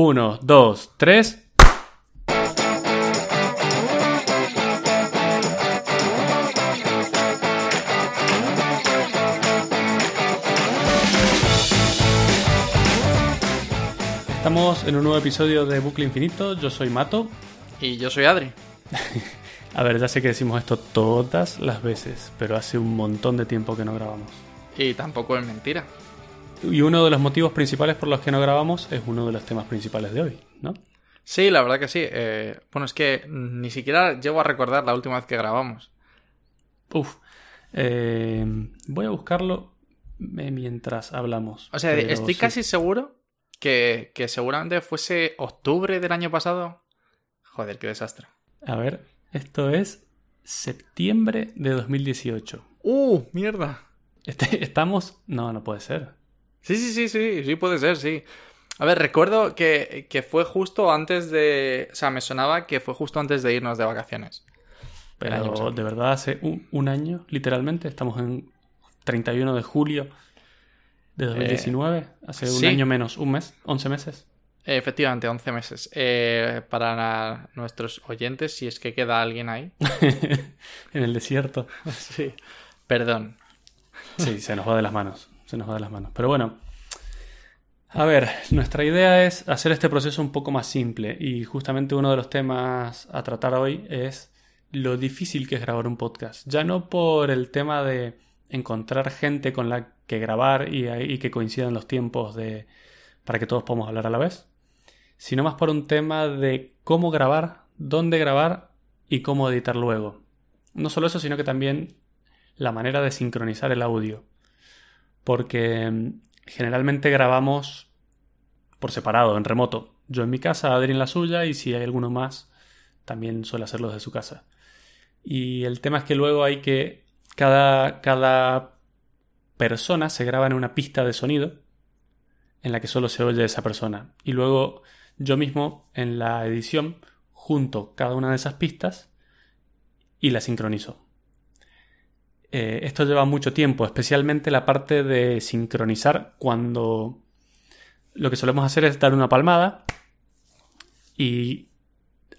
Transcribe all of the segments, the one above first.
Uno, dos, tres. Estamos en un nuevo episodio de Bucle Infinito. Yo soy Mato. Y yo soy Adri. A ver, ya sé que decimos esto todas las veces, pero hace un montón de tiempo que no grabamos. Y tampoco es mentira. Y uno de los motivos principales por los que no grabamos es uno de los temas principales de hoy, ¿no? Sí, la verdad que sí. Eh, bueno, es que ni siquiera llego a recordar la última vez que grabamos. Uf. Eh, voy a buscarlo mientras hablamos. O sea, estoy sí. casi seguro que, que seguramente fuese octubre del año pasado. Joder, qué desastre. A ver, esto es septiembre de 2018. ¡Uh! ¡Mierda! Este- ¿Estamos? No, no puede ser. Sí, sí, sí, sí, sí puede ser, sí. A ver, recuerdo que, que fue justo antes de... O sea, me sonaba que fue justo antes de irnos de vacaciones. Pero de verdad hace un, un año, literalmente. Estamos en 31 de julio de 2019. hace un sí. año menos, un mes, 11 meses. Efectivamente, 11 meses. Eh, para nuestros oyentes, si es que queda alguien ahí. en el desierto. sí. Perdón. Sí, se nos va de las manos. Se nos va de las manos. Pero bueno. A ver, nuestra idea es hacer este proceso un poco más simple. Y justamente uno de los temas a tratar hoy es lo difícil que es grabar un podcast. Ya no por el tema de encontrar gente con la que grabar y, y que coincidan los tiempos de, para que todos podamos hablar a la vez, sino más por un tema de cómo grabar, dónde grabar y cómo editar luego. No solo eso, sino que también la manera de sincronizar el audio. Porque mm, generalmente grabamos por separado, en remoto. Yo en mi casa, Adri en la suya, y si hay alguno más, también suele hacerlo desde su casa. Y el tema es que luego hay que. Cada, cada persona se graba en una pista de sonido en la que solo se oye esa persona. Y luego yo mismo en la edición junto cada una de esas pistas y la sincronizo. Eh, esto lleva mucho tiempo, especialmente la parte de sincronizar cuando lo que solemos hacer es dar una palmada y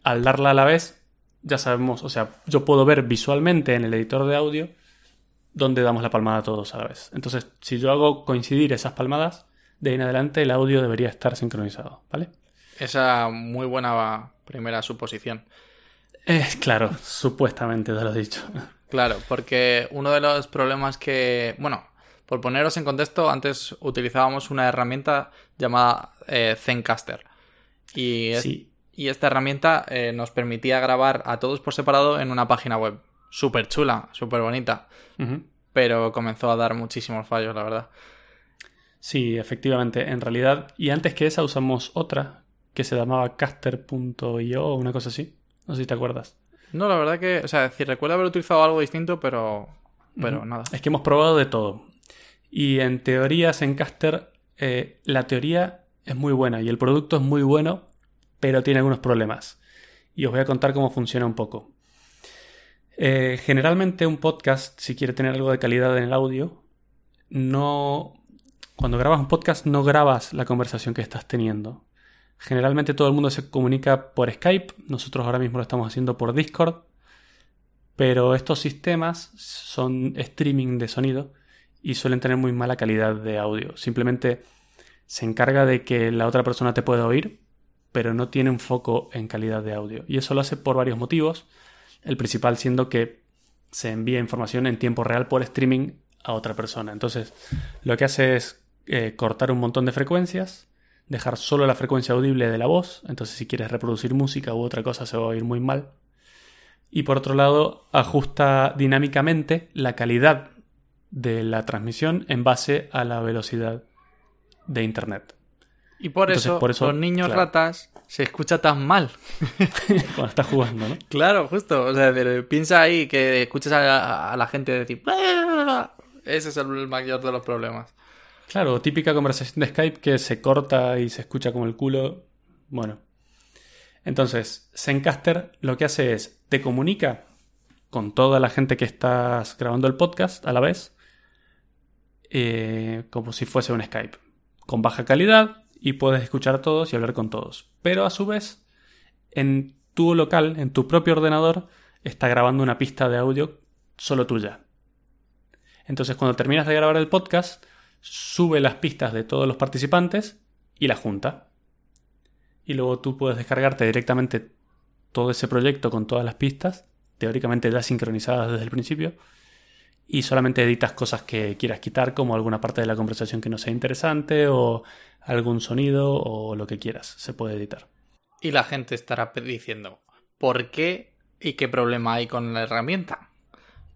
al darla a la vez ya sabemos, o sea, yo puedo ver visualmente en el editor de audio dónde damos la palmada todos a la vez. Entonces, si yo hago coincidir esas palmadas, de ahí en adelante el audio debería estar sincronizado, ¿vale? Esa muy buena primera suposición. Eh, claro, supuestamente te lo he dicho. Claro, porque uno de los problemas que. Bueno, por poneros en contexto, antes utilizábamos una herramienta llamada eh, Zencaster. Y, es- Sí, y esta herramienta eh, nos permitía grabar a todos por separado en una página web. Súper chula, súper bonita. Pero comenzó a dar muchísimos fallos, la verdad. Sí, efectivamente, en realidad. Y antes que esa usamos otra que se llamaba caster.io o una cosa así. No sé si te acuerdas. No, la verdad que. O sea, recuerdo haber utilizado algo distinto, pero. Pero nada. Es que hemos probado de todo. Y en teorías en Caster, eh, la teoría es muy buena y el producto es muy bueno, pero tiene algunos problemas. Y os voy a contar cómo funciona un poco. Eh, generalmente un podcast, si quiere tener algo de calidad en el audio, no... Cuando grabas un podcast no grabas la conversación que estás teniendo. Generalmente todo el mundo se comunica por Skype, nosotros ahora mismo lo estamos haciendo por Discord, pero estos sistemas son streaming de sonido y suelen tener muy mala calidad de audio. Simplemente se encarga de que la otra persona te pueda oír, pero no tiene un foco en calidad de audio. Y eso lo hace por varios motivos. El principal siendo que se envía información en tiempo real por streaming a otra persona. Entonces, lo que hace es eh, cortar un montón de frecuencias, dejar solo la frecuencia audible de la voz. Entonces, si quieres reproducir música u otra cosa, se va a oír muy mal. Y por otro lado, ajusta dinámicamente la calidad de la transmisión en base a la velocidad de Internet. Y por, Entonces, eso, por eso, los niños claro. ratas se escucha tan mal. Cuando estás jugando, ¿no? Claro, justo. O sea, piensa ahí que escuchas a, a la gente decir. Ese es el mayor de los problemas. Claro, típica conversación de Skype que se corta y se escucha como el culo. Bueno. Entonces, Zencaster lo que hace es te comunica con toda la gente que estás grabando el podcast a la vez, eh, como si fuese un Skype, con baja calidad y puedes escuchar todos y hablar con todos. Pero a su vez, en tu local, en tu propio ordenador, está grabando una pista de audio solo tuya. Entonces, cuando terminas de grabar el podcast, sube las pistas de todos los participantes y las junta. Y luego tú puedes descargarte directamente todo ese proyecto con todas las pistas, teóricamente ya sincronizadas desde el principio, y solamente editas cosas que quieras quitar, como alguna parte de la conversación que no sea interesante, o algún sonido, o lo que quieras, se puede editar. Y la gente estará diciendo, ¿por qué y qué problema hay con la herramienta?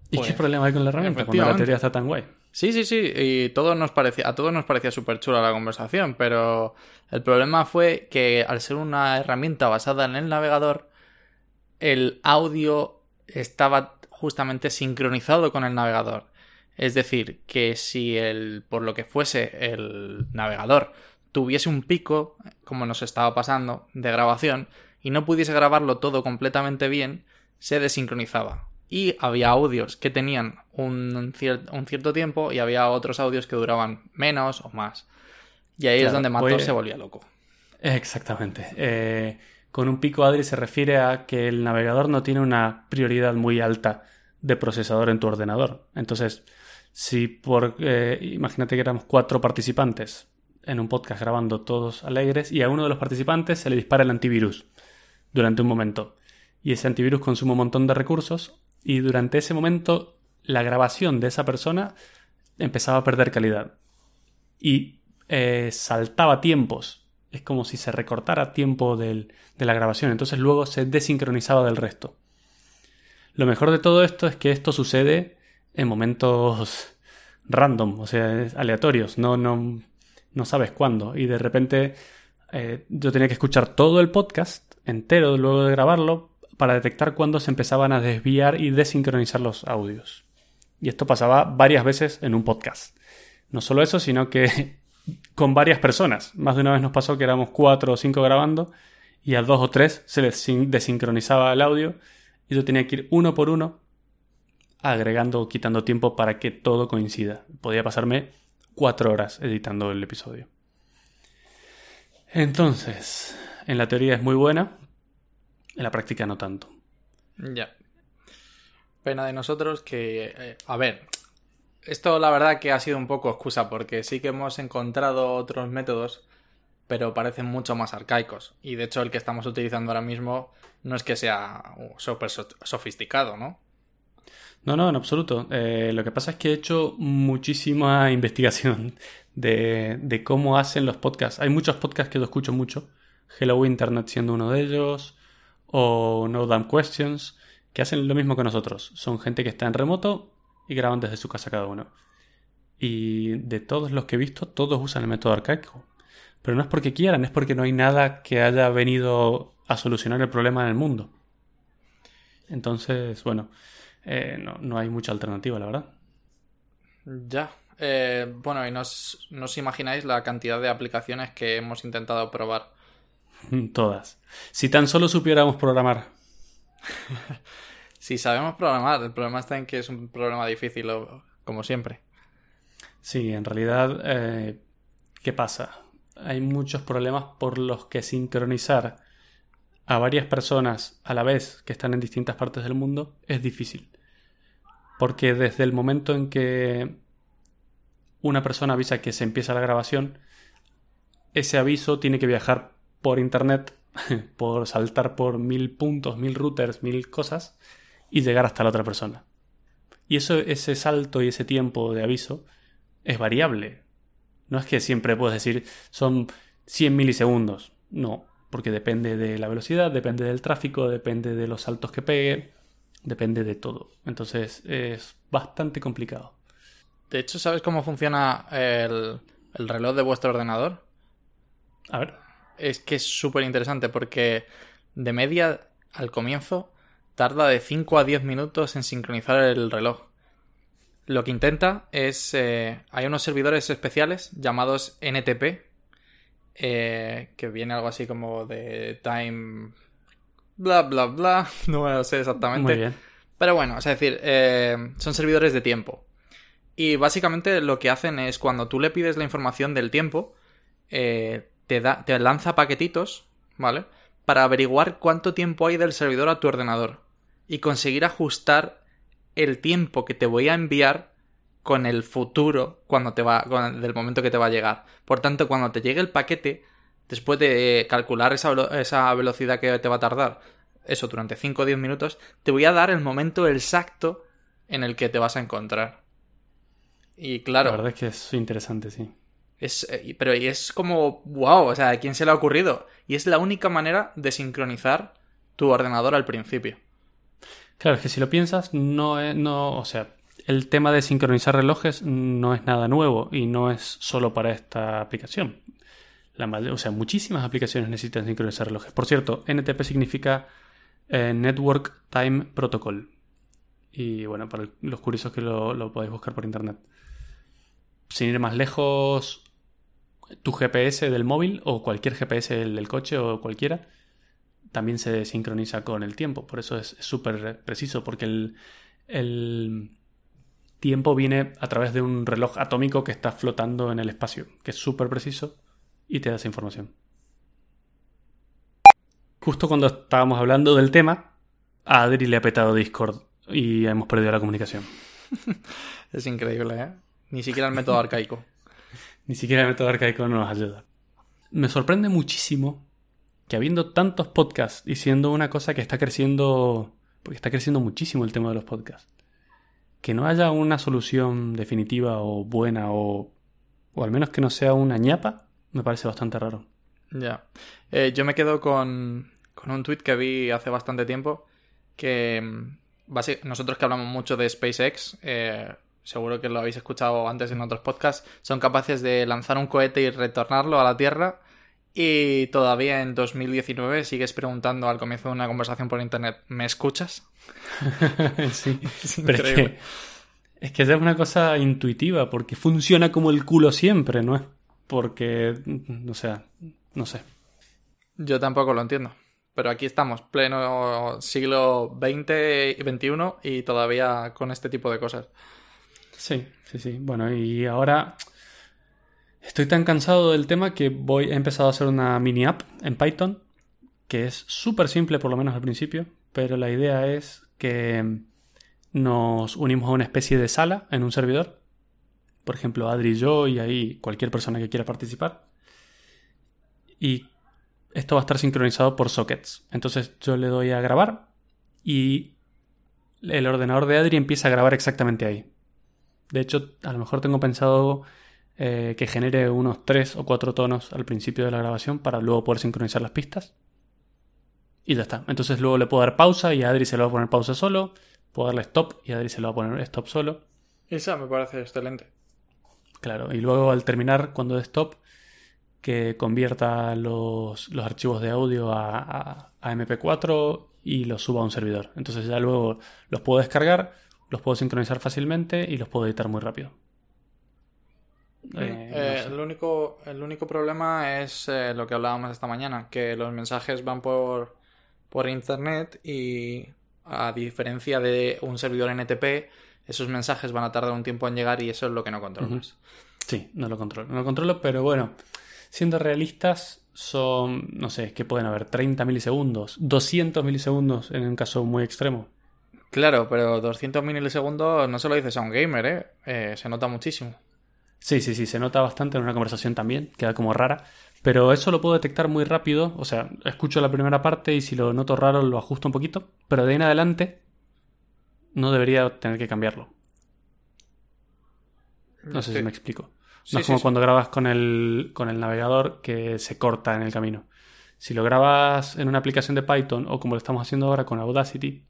¿Y qué pues, problema hay con la herramienta cuando la teoría está tan guay? Sí, sí, sí, y nos parecía, a todos nos parecía súper chula la conversación, pero el problema fue que al ser una herramienta basada en el navegador, el audio estaba justamente sincronizado con el navegador. Es decir, que si el, por lo que fuese el navegador tuviese un pico, como nos estaba pasando, de grabación, y no pudiese grabarlo todo completamente bien, se desincronizaba. Y había audios que tenían un, cierto tiempo y había otros audios que duraban menos o más. Y ahí es donde Matos pues se volvía loco. Exactamente. Eh, con un pico Adri se refiere a que el navegador no tiene una prioridad muy alta de procesador en tu ordenador. Entonces, si por... Eh, imagínate que éramos cuatro participantes en un podcast grabando todos alegres y a uno de los participantes se le dispara el antivirus durante un momento. Y ese antivirus consume un montón de recursos y durante ese momento la grabación de esa persona empezaba a perder calidad. Y eh, saltaba tiempos. Es como si se recortara tiempo de la grabación. Entonces luego se desincronizaba del resto. Lo mejor de todo esto es que esto sucede en momentos random, o sea, aleatorios. No, no, no sabes cuándo. Y de repente eh, yo tenía que escuchar todo el podcast entero luego de grabarlo para detectar cuándo se empezaban a desviar y desincronizar los audios. Y esto pasaba varias veces en un podcast. No solo eso, sino que con varias personas. Más de una vez nos pasó que éramos cuatro o cinco grabando y a dos o tres se les desincronizaba el audio y yo tenía que ir uno por uno agregando o quitando tiempo para que todo coincida. Podía pasarme cuatro horas editando el episodio. Entonces, en la teoría es muy buena, en la práctica no tanto. Ya. Pena de nosotros que... Eh, a ver, esto la verdad que ha sido un poco excusa porque sí que hemos encontrado otros métodos, pero parecen mucho más arcaicos. Y de hecho el que estamos utilizando ahora mismo no es que sea súper sofisticado, ¿no? No, no, en absoluto. Eh, lo que pasa es que he hecho muchísima investigación de, de, cómo hacen los podcasts. Hay muchos podcasts que yo escucho mucho. Hello Internet siendo uno de ellos. O No Damn Questions. Que hacen lo mismo que nosotros. Son gente que está en remoto y graban desde su casa cada uno. Y de todos los que he visto, todos usan el método arcaico. Pero no es porque quieran, es porque no hay nada que haya venido a solucionar el problema en el mundo. Entonces, bueno, eh, no, hay mucha alternativa, la verdad. Ya. Eh, bueno, y nos, os imagináis la cantidad de aplicaciones que hemos intentado probar. Todas. Si tan solo supiéramos programar. si sabemos programar, el problema está en que es un problema difícil, como siempre. Sí, en realidad, eh, ¿qué pasa? Hay muchos problemas por los que sincronizar a varias personas a la vez que están en distintas partes del mundo es difícil. Porque desde el momento en que una persona avisa que se empieza la grabación, ese aviso tiene que viajar por internet, por saltar por mil puntos, mil routers, mil cosas y llegar hasta la otra persona. Y eso, ese salto y ese tiempo de aviso es variable. No es que siempre puedes decir son 100 milisegundos. No, porque depende de la velocidad, depende del tráfico, depende de los saltos que pegue, depende de todo. Entonces es bastante complicado. De hecho, ¿sabes cómo funciona el, reloj de vuestro ordenador? A ver. Es que es súper interesante porque de media al comienzo tarda de 5 a 10 minutos en sincronizar el reloj. Lo que intenta es... Eh, hay unos servidores especiales llamados NTP, eh, que viene algo así como de time bla bla bla, no lo sé exactamente. bien. Pero bueno, es decir, eh, son servidores de tiempo. Y básicamente lo que hacen es cuando tú le pides la información del tiempo, eh, te, da, te lanza paquetitos, ¿vale? Para averiguar cuánto tiempo hay del servidor a tu ordenador y conseguir ajustar el tiempo que te voy a enviar con el futuro cuando te va con del momento que te va a llegar. Por tanto, cuando te llegue el paquete, después de calcular esa, esa velocidad que te va a tardar, eso durante 5 o 10 minutos, te voy a dar el momento exacto en el que te vas a encontrar. Y claro. La verdad es que es interesante, sí. Es, eh, pero es como, wow, o sea, ¿a quién se le ha ocurrido? Y es la única manera de sincronizar tu ordenador al principio. Claro, es que si lo piensas, no es, no, o sea, el tema de sincronizar relojes no es nada nuevo y no es solo para esta aplicación. La, o sea, muchísimas aplicaciones necesitan sincronizar relojes. Por cierto, NTP significa eh, Network Time Protocol. Y bueno, para los curiosos que lo, lo podéis buscar por internet. Sin ir más lejos, tu GPS del móvil o cualquier GPS del, coche o cualquiera también se sincroniza con el tiempo. Por eso es súper preciso, porque el, tiempo viene a través de un reloj atómico que está flotando en el espacio, que es súper preciso y te da esa información. Justo cuando estábamos hablando del tema, a Adri le ha petado Discord y hemos perdido la comunicación. es increíble, ¿eh? Ni siquiera el método arcaico. Ni siquiera el método arcaico no nos ayuda. Me sorprende muchísimo que habiendo tantos podcasts y siendo una cosa que está creciendo, porque está creciendo muchísimo el tema de los podcasts, que no haya una solución definitiva o buena o, o al menos que no sea una ñapa, me parece bastante raro. Ya. Eh, yo me quedo con, con un tweet que vi hace bastante tiempo que mm, nosotros que hablamos mucho de SpaceX, eh, seguro que lo habéis escuchado antes en otros podcasts, son capaces de lanzar un cohete y retornarlo a la Tierra y todavía en 2019 sigues preguntando al comienzo de una conversación por internet, ¿me escuchas? sí, es pero es que, es que es una cosa intuitiva, porque funciona como el culo siempre, ¿no es? Porque, o sea, no sé. Yo tampoco lo entiendo. Pero aquí estamos, pleno siglo XX y XXI y todavía con este tipo de cosas. Sí, sí, sí. Bueno, y ahora estoy tan cansado del tema que voy, he empezado a hacer una mini app en Python, que es súper simple, por lo menos al principio, pero la idea es que nos unimos a una especie de sala en un servidor. Por ejemplo, Adri y yo y ahí cualquier persona que quiera participar. Y esto va a estar sincronizado por sockets. Entonces yo le doy a grabar y el ordenador de Adri empieza a grabar exactamente ahí. De hecho, a lo mejor tengo pensado eh, que genere unos 3 o 4 tonos al principio de la grabación para luego poder sincronizar las pistas. Y ya está. Entonces luego le puedo dar pausa y a Adri se lo va a poner pausa solo. Puedo darle stop y a Adri se lo va a poner stop solo. Esa me parece excelente. Claro, y luego al terminar, cuando de stop, que convierta los, archivos de audio a, MP4 y los suba a un servidor. Entonces ya luego los puedo descargar, los puedo sincronizar fácilmente y los puedo editar muy rápido. Eh, eh, el, único, el único problema es eh, lo que hablábamos esta mañana, que los mensajes van por, por internet y a diferencia de un servidor NTP, esos mensajes van a tardar un tiempo en llegar y eso es lo que no controlas. Sí, no lo controlo. No lo controlo, pero bueno, siendo realistas, son, no sé, que pueden haber 30 milisegundos, 200 milisegundos en un caso muy extremo. Claro, pero 200 milisegundos no se lo dices a un gamer, ¿eh? ¿eh? Se nota muchísimo. Sí, sí, sí, se nota bastante en una conversación también, queda como rara. Pero eso lo puedo detectar muy rápido, o sea, escucho la primera parte y si lo noto raro lo ajusto un poquito, pero de ahí en adelante no debería tener que cambiarlo. No sé si me explico. No es como cuando grabas con el, con el navegador que se corta en el camino. Si lo grabas en una aplicación de Python o como lo estamos haciendo ahora con Audacity,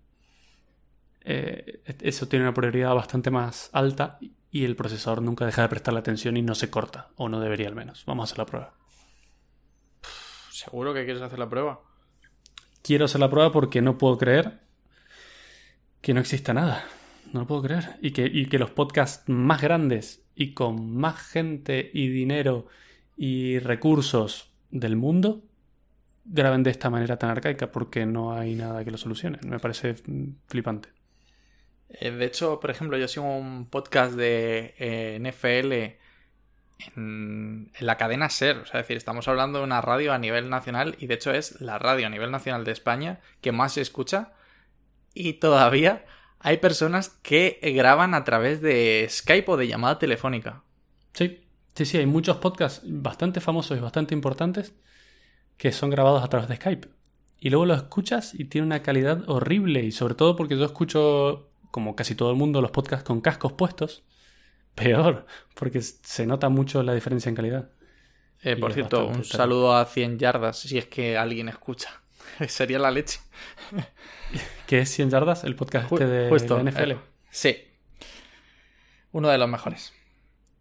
eh, eso tiene una prioridad bastante más alta y el procesador nunca deja de prestarle atención y no se corta, o no debería al menos. Vamos a hacer la prueba. ¿Seguro que quieres hacer la prueba? Quiero hacer la prueba porque no puedo creer que no exista nada. No lo puedo creer. Y que, y que los podcasts más grandes y con más gente y dinero y recursos del mundo graben de esta manera tan arcaica porque no hay nada que lo solucione. Me parece flipante. Eh, de hecho, por ejemplo, yo sigo un podcast de eh, NFL en, la cadena SER. O sea, es decir, estamos hablando de una radio a nivel nacional y de hecho es la radio a nivel nacional de España que más se escucha y todavía hay personas que graban a través de Skype o de llamada telefónica. Sí, sí, sí, hay muchos podcasts bastante famosos y bastante importantes que son grabados a través de Skype. Y luego lo escuchas y tiene una calidad horrible. Y sobre todo porque yo escucho, como casi todo el mundo, los podcasts con cascos puestos. Peor, porque se nota mucho la diferencia en calidad. Eh, por cierto, un saludo a 100 yardas si es que alguien escucha. Sería la leche. Que es 100 yardas, el podcast Ju- este de justo, NFL. eh, sí. Uno de los mejores.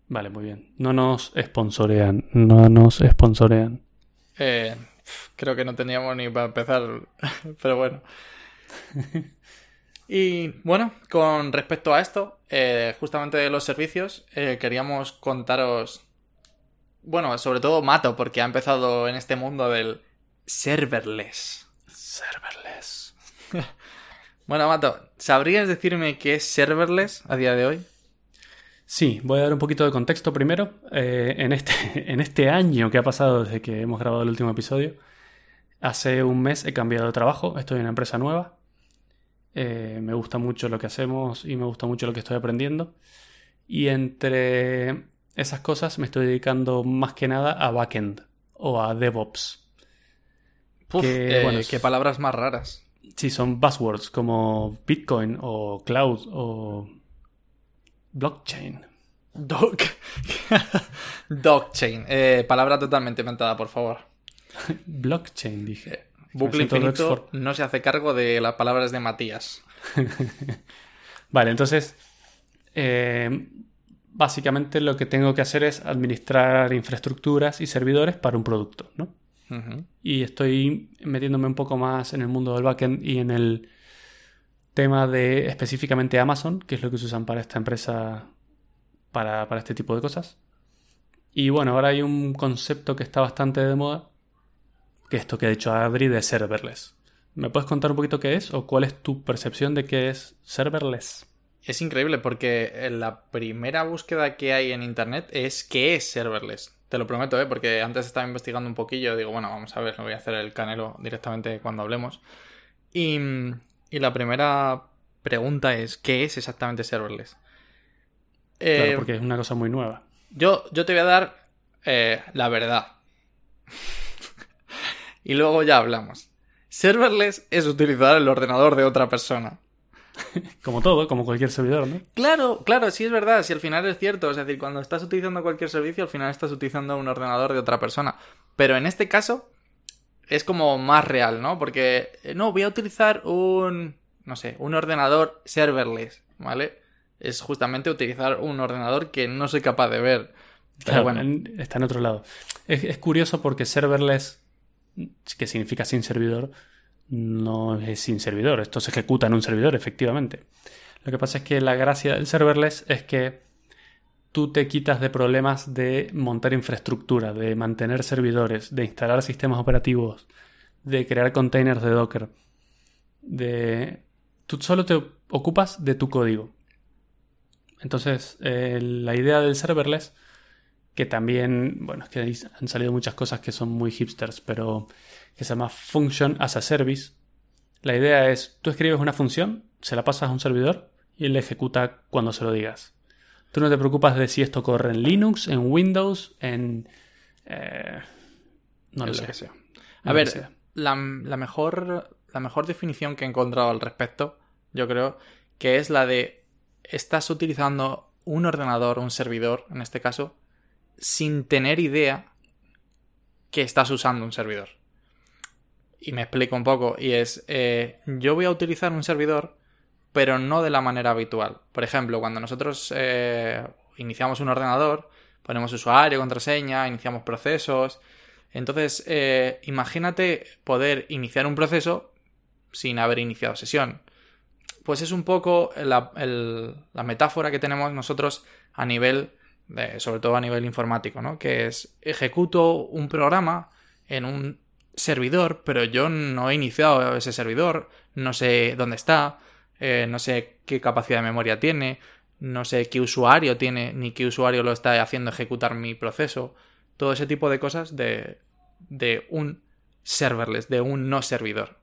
Vale, muy bien. No nos sponsorean, no nos sponsorean. Eh, creo que no teníamos ni para empezar, pero bueno. Y bueno, con respecto a esto, eh, justamente de los servicios, eh, queríamos contaros, bueno, sobre todo Mato, porque ha empezado en este mundo del serverless. Serverless. Bueno, Mato, ¿sabrías decirme qué es serverless a día de hoy? Sí, voy a dar un poquito de contexto primero. Eh, en, este, en este año que ha pasado desde que hemos grabado el último episodio, hace un mes he cambiado de trabajo, estoy en una empresa nueva. Eh, me gusta mucho lo que hacemos y me gusta mucho lo que estoy aprendiendo. Y entre esas cosas me estoy dedicando más que nada a backend o a DevOps. Puf, Que, eh, bueno, qué palabras más raras. Sí, son buzzwords como Bitcoin o Cloud o Blockchain. Doc. Blockchain. Eh, palabra totalmente inventada, por favor. Blockchain, dije. Bucle Infinito no se hace cargo de las palabras de Matías. Vale, entonces, eh, básicamente lo que tengo que hacer es administrar infraestructuras y servidores para un producto, ¿no? Y estoy metiéndome un poco más en el mundo del backend y en el tema de específicamente Amazon, que es lo que se usan para esta empresa, para, para este tipo de cosas. Y bueno, ahora hay un concepto que está bastante de moda, que es esto que ha dicho Adri de serverless. ¿Me puedes contar un poquito qué es o cuál es tu percepción de qué es serverless? Es increíble porque eh, la primera búsqueda que hay en internet es qué es serverless. Te lo prometo, ¿eh? porque antes estaba investigando un poquillo. Digo, bueno, vamos a ver, lo voy a hacer el canelo directamente cuando hablemos. Y, y la primera pregunta es: ¿qué es exactamente serverless? Eh, Claro, porque es una cosa muy nueva. Yo, yo te voy a dar eh, la verdad. Y luego ya hablamos. Serverless es utilizar el ordenador de otra persona. Como todo, como cualquier servidor, ¿no? Claro, claro, sí es verdad, si al final es cierto, es decir, cuando estás utilizando cualquier servicio, al final estás utilizando un ordenador de otra persona. Pero en este caso es como más real, ¿no? Porque eh, no, voy a utilizar un, no sé, un ordenador serverless, ¿vale? Es justamente utilizar un ordenador que no soy capaz de ver. Pero Claro, bueno, en- está en otro lado. Es, es curioso porque serverless, que significa sin servidor, no es sin servidor. Esto se ejecuta en un servidor, efectivamente. Lo que pasa es que la gracia del serverless es que tú te quitas de problemas de montar infraestructura, de mantener servidores, de instalar sistemas operativos, de crear containers de Docker. De... Tú solo te ocupas de tu código. Entonces, eh, la idea del serverless que también, bueno, es que han salido muchas cosas que son muy hipsters, pero que se llama Function as a Service. La idea es, tú escribes una función, se la pasas a un servidor y él la ejecuta cuando se lo digas. Tú no te preocupas de si esto corre en Linux, en Windows, en... eh, no lo sé. que sea. A ver, sea. la, la mejor, la mejor definición que he encontrado al respecto, yo creo, que es la de estás utilizando un ordenador, un servidor, en este caso, sin tener idea que estás usando un servidor. Y me explico un poco, y es, eh, yo voy a utilizar un servidor, pero no de la manera habitual. Por ejemplo, cuando nosotros eh, iniciamos un ordenador, ponemos usuario, contraseña, iniciamos procesos, entonces, eh, imagínate poder iniciar un proceso sin haber iniciado sesión. Pues es un poco la, la metáfora que tenemos nosotros a nivel, sobre todo a nivel informático, ¿no? Que es ejecuto un programa en un servidor, pero yo no he iniciado ese servidor, no sé dónde está, eh, no sé qué capacidad de memoria tiene, no sé qué usuario tiene ni qué usuario lo está haciendo ejecutar mi proceso. Todo ese tipo de cosas de, de un serverless, de un no servidor.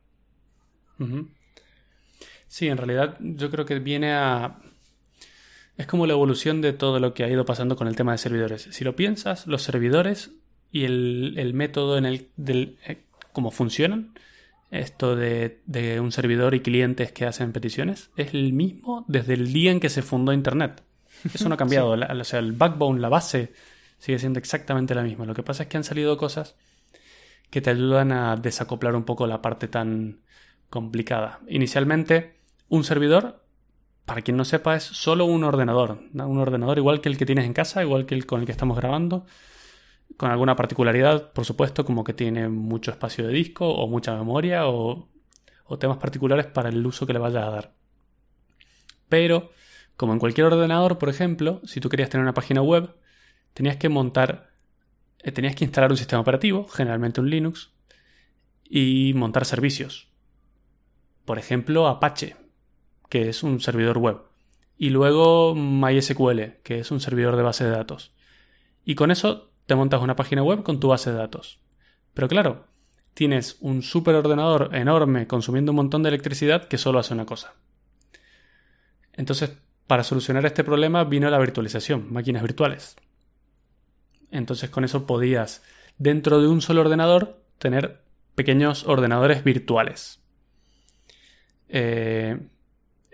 Sí, en realidad yo creo que viene a... Es como la evolución de todo lo que ha ido pasando con el tema de servidores. Si lo piensas, los servidores y el, método en el del, eh, cómo funcionan, esto de, de, un servidor y clientes que hacen peticiones, es el mismo desde el día en que se fundó Internet. Eso no ha cambiado. o sea, el backbone, la base, sigue siendo exactamente la misma. Lo que pasa es que han salido cosas que te ayudan a desacoplar un poco la parte tan complicada. Inicialmente, un servidor, para quien no sepa, es solo un ordenador. Un ordenador igual que el que tienes en casa, igual que el con el que estamos grabando, con alguna particularidad, por supuesto, como que tiene mucho espacio de disco o mucha memoria o, temas particulares para el uso que le vayas a dar. Pero, como en cualquier ordenador, por ejemplo, si tú querías tener una página web, tenías que montar, eh, tenías que instalar un sistema operativo, generalmente un Linux, y montar servicios. Por ejemplo, Apache, que es un servidor web. Y luego MySQL, que es un servidor de base de datos. Y con eso te montas una página web con tu base de datos. Pero claro, tienes un superordenador enorme consumiendo un montón de electricidad que solo hace una cosa. Entonces, para solucionar este problema vino la virtualización, máquinas virtuales. Entonces con eso podías, dentro de un solo ordenador, tener pequeños ordenadores virtuales. Eh,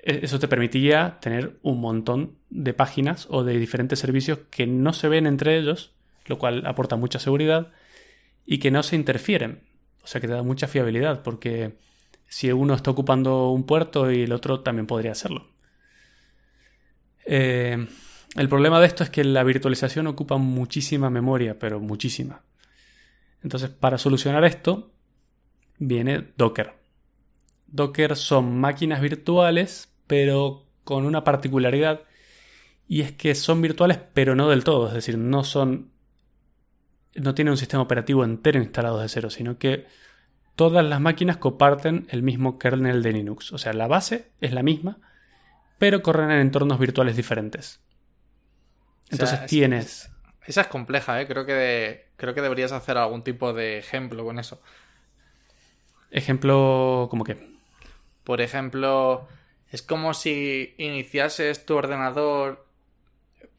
eso te permitía tener un montón de páginas o de diferentes servicios que no se ven entre ellos, lo cual aporta mucha seguridad y que no se interfieren. O sea que te da mucha fiabilidad porque si uno está ocupando un puerto y el otro también podría hacerlo. Eh, el problema de esto es que la virtualización ocupa muchísima memoria, pero muchísima. Entonces, para solucionar esto, viene Docker. Docker son máquinas virtuales pero con una particularidad y es que son virtuales pero no del todo, es decir, no son no tienen un sistema operativo entero instalado de cero, sino que todas las máquinas comparten el mismo kernel de Linux, o sea, la base es la misma, pero corren en entornos virtuales diferentes. Entonces tienes esa es compleja, ¿eh? creo que creo que deberías hacer algún tipo de ejemplo con eso. Ejemplo, como que por ejemplo, es como si iniciases tu ordenador.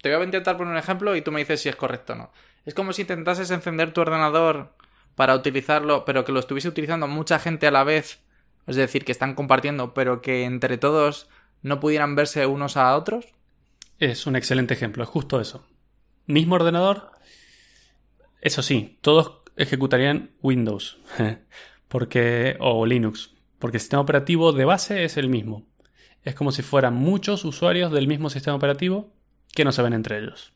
Te voy a intentar poner un ejemplo y tú me dices si es correcto o no. Es como si intentases encender tu ordenador para utilizarlo, pero que lo estuviese utilizando mucha gente a la vez. Es decir, que están compartiendo, pero que entre todos no pudieran verse unos a otros. Es un excelente ejemplo, es justo eso. Mismo ordenador. Eso sí, todos ejecutarían Windows. porque. o Linux. Porque el sistema operativo de base es el mismo. Es como si fueran muchos usuarios del mismo sistema operativo que no se ven entre ellos.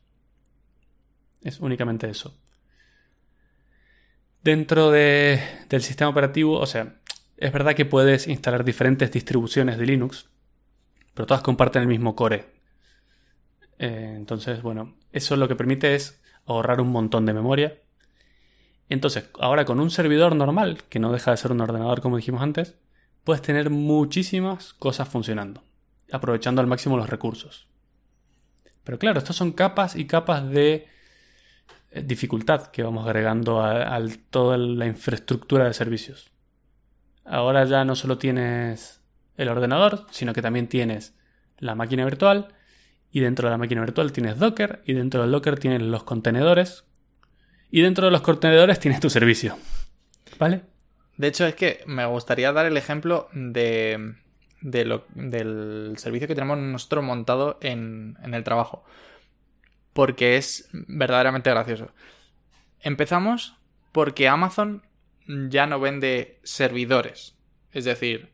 Es únicamente eso. Dentro del sistema operativo, o sea, es verdad que puedes instalar diferentes distribuciones de Linux, pero todas comparten el mismo core. Eh, entonces, bueno, eso lo que permite es ahorrar un montón de memoria. Entonces, ahora con un servidor normal, que no deja de ser un ordenador como dijimos antes, puedes tener muchísimas cosas funcionando, aprovechando al máximo los recursos. Pero claro, estas son capas y capas de eh, dificultad que vamos agregando a, toda la infraestructura de servicios. Ahora ya no solo tienes el ordenador, sino que también tienes la máquina virtual y dentro de la máquina virtual tienes Docker y dentro del Docker tienes los contenedores y dentro de los contenedores tienes tu servicio. ¿Vale? De hecho, es que me gustaría dar el ejemplo de, del servicio que tenemos nosotros montado en, en el trabajo. Porque es verdaderamente gracioso. Empezamos porque Amazon ya no vende servidores. Es decir,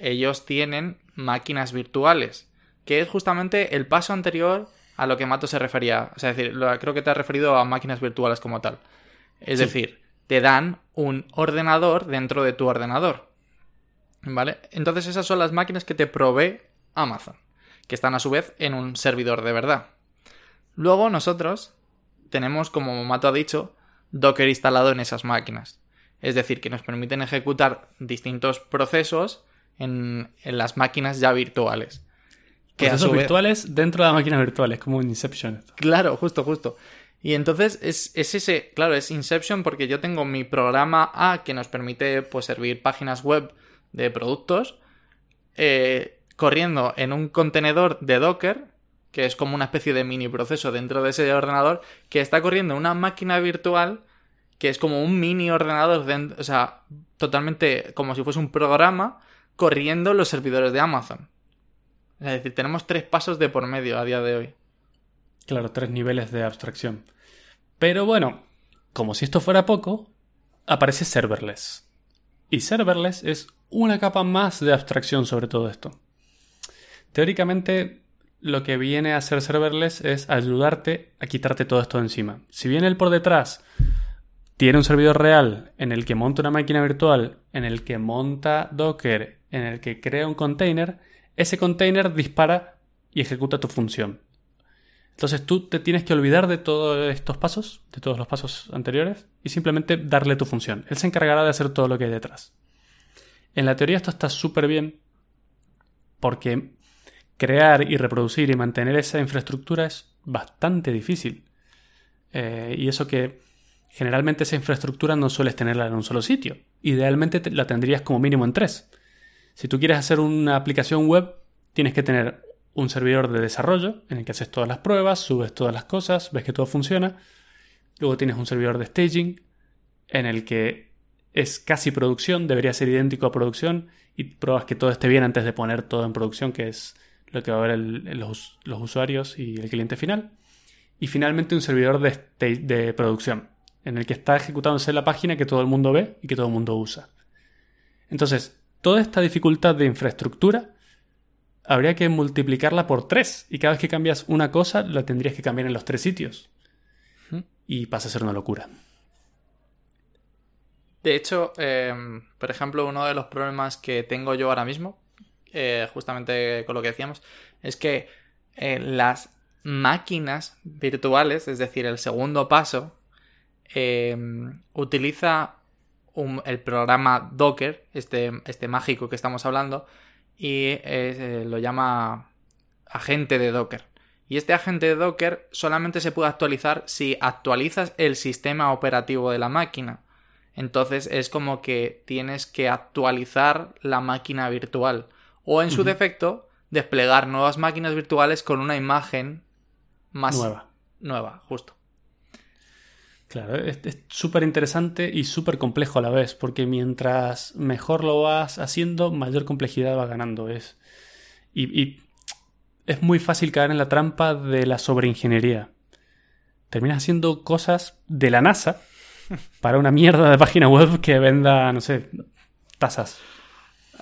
ellos tienen máquinas virtuales. Que es justamente el paso anterior a lo que Mato se refería. O sea, es decir, creo que te has referido a máquinas virtuales como tal. Es decir, te dan un ordenador dentro de tu ordenador. ¿Vale? Entonces esas son las máquinas que te provee Amazon, que están a su vez en un servidor de verdad. Luego nosotros tenemos, como Mato ha dicho, Docker instalado en esas máquinas. Es decir, que nos permiten ejecutar distintos procesos en, en las máquinas ya virtuales. Que Procesos vez- virtuales dentro de la máquina virtual, es como un Inception. Claro, justo, justo. Y entonces es, es ese, claro, es Inception porque yo tengo mi programa A que nos permite pues servir páginas web de productos eh, corriendo en un contenedor de Docker, que es como una especie de mini proceso dentro de ese ordenador, que está corriendo en una máquina virtual que es como un mini ordenador, o sea, totalmente como si fuese un programa corriendo en los servidores de Amazon. Es decir, tenemos tres pasos de por medio a día de hoy. Claro, tres niveles de abstracción. Pero bueno, como si esto fuera poco, aparece serverless. Y serverless es una capa más de abstracción sobre todo esto. Teóricamente, lo que viene a hacer serverless es ayudarte a quitarte todo esto de encima. Si bien él por detrás tiene un servidor real en el que monta una máquina virtual, en el que monta Docker, en el que crea un container, ese container dispara y ejecuta tu función. Entonces tú te tienes que olvidar de todos estos pasos, de todos los pasos anteriores, y simplemente darle tu función. Él se encargará de hacer todo lo que hay detrás. En la teoría esto está súper bien porque crear y reproducir y mantener esa infraestructura es bastante difícil. Eh, y eso que generalmente esa infraestructura no sueles tenerla en un solo sitio. Idealmente te- la tendrías como mínimo en tres. Si tú quieres hacer una aplicación web, tienes que tener un servidor de desarrollo en el que haces todas las pruebas, subes todas las cosas, ves que todo funciona. Luego tienes un servidor de staging en el que es casi producción, debería ser idéntico a producción y pruebas que todo esté bien antes de poner todo en producción, que es lo que va a ver los, usuarios y el cliente final. Y finalmente un servidor de producción, en el que está ejecutándose la página que todo el mundo ve y que todo el mundo usa. Entonces, toda esta dificultad de infraestructura habría que multiplicarla por tres. Y cada vez que cambias una cosa, la tendrías que cambiar en los tres sitios. Y pasa a ser una locura. De hecho, eh, por ejemplo, uno de los problemas que tengo yo ahora mismo, eh, justamente con lo que decíamos, es que eh, las máquinas virtuales, es decir, el segundo paso, eh, utiliza un- el programa Docker, este, este mágico que estamos hablando, y eh, lo llama agente de Docker. Y este agente de Docker solamente se puede actualizar si actualizas el sistema operativo de la máquina. Entonces es como que tienes que actualizar la máquina virtual. O en su defecto, desplegar nuevas máquinas virtuales con una imagen más Nueva. nueva, justo. Claro, es súper interesante y súper complejo a la vez, porque mientras mejor lo vas haciendo, mayor complejidad va ganando. Es, y, y es muy fácil caer en la trampa de la sobreingeniería. Terminas haciendo cosas de la NASA para una mierda de página web que venda, no sé, tazas.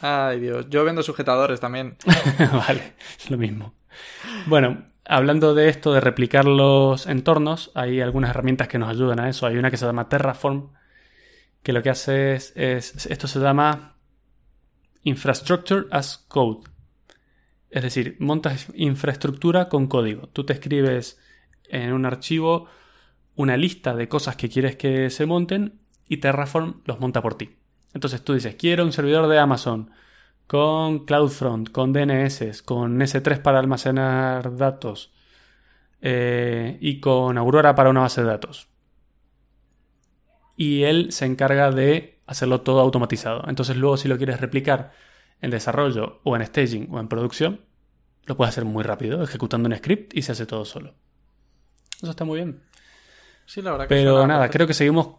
Ay, Dios. Yo vendo sujetadores también. vale, es lo mismo. Bueno, hablando de esto de replicar los entornos, hay algunas herramientas que nos ayudan a eso. Hay una que se llama Terraform, que lo que hace es, es- esto se llama Infrastructure as Code. Es decir, montas infraestructura con código. Tú te escribes en un archivo una lista de cosas que quieres que se monten y Terraform los monta por ti. Entonces tú dices, quiero un servidor de Amazon con CloudFront, con DNS, con S3 para almacenar datos eh, y con Aurora para una base de datos. Y él se encarga de hacerlo todo automatizado. Entonces luego si lo quieres replicar en desarrollo o en staging o en producción, lo puedes hacer muy rápido, ejecutando un script y se hace todo solo. Eso está muy bien. Sí, la verdad que Pero nada, creo que seguimos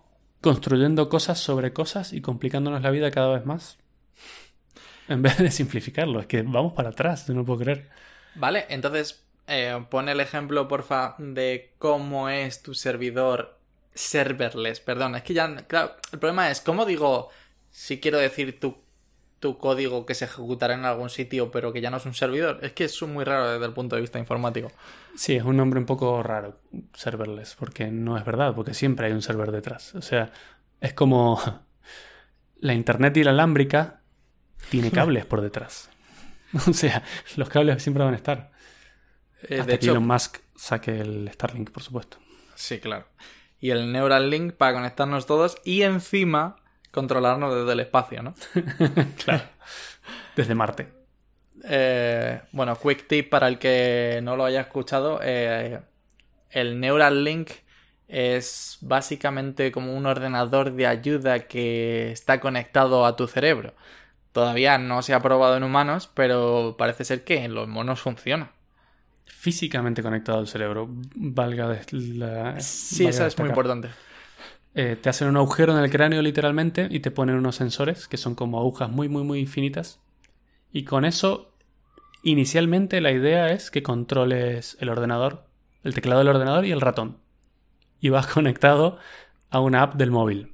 construyendo cosas sobre cosas y complicándonos la vida cada vez más. En vez de simplificarlo, es que vamos para atrás, no puedo creer. Vale, entonces eh, pon el ejemplo, porfa, de cómo es tu servidor serverless. Perdón, es que ya, claro, el problema es, ¿cómo digo si quiero decir tu, tu código que se ejecutará en algún sitio, pero que ya no es un servidor? Es que es muy raro desde el punto de vista informático. Sí, es un nombre un poco raro, serverless, porque no es verdad, porque siempre hay un server detrás. O sea, es como la internet inalámbrica tiene cables por detrás. O sea, los cables siempre van a estar. Eh, Hasta de que hecho, Elon Musk saque el Starlink, por supuesto. sí, claro. Y el Neuralink para conectarnos todos y encima controlarnos desde el espacio, ¿no? Claro. Desde Marte. Eh, bueno, quick tip para el que no lo haya escuchado. eh, el Neuralink es básicamente como un ordenador de ayuda que está conectado a tu cerebro. Todavía no se ha probado en humanos, pero parece ser que en los monos funciona. Físicamente conectado al cerebro, valga de la. Sí, valga eso es muy importante. Eh, te hacen un agujero en el cráneo literalmente y te ponen unos sensores que son como agujas muy, muy, muy finitas. Y con eso, inicialmente la idea es que controles el ordenador, el teclado del ordenador y el ratón. Y vas conectado a una app del móvil.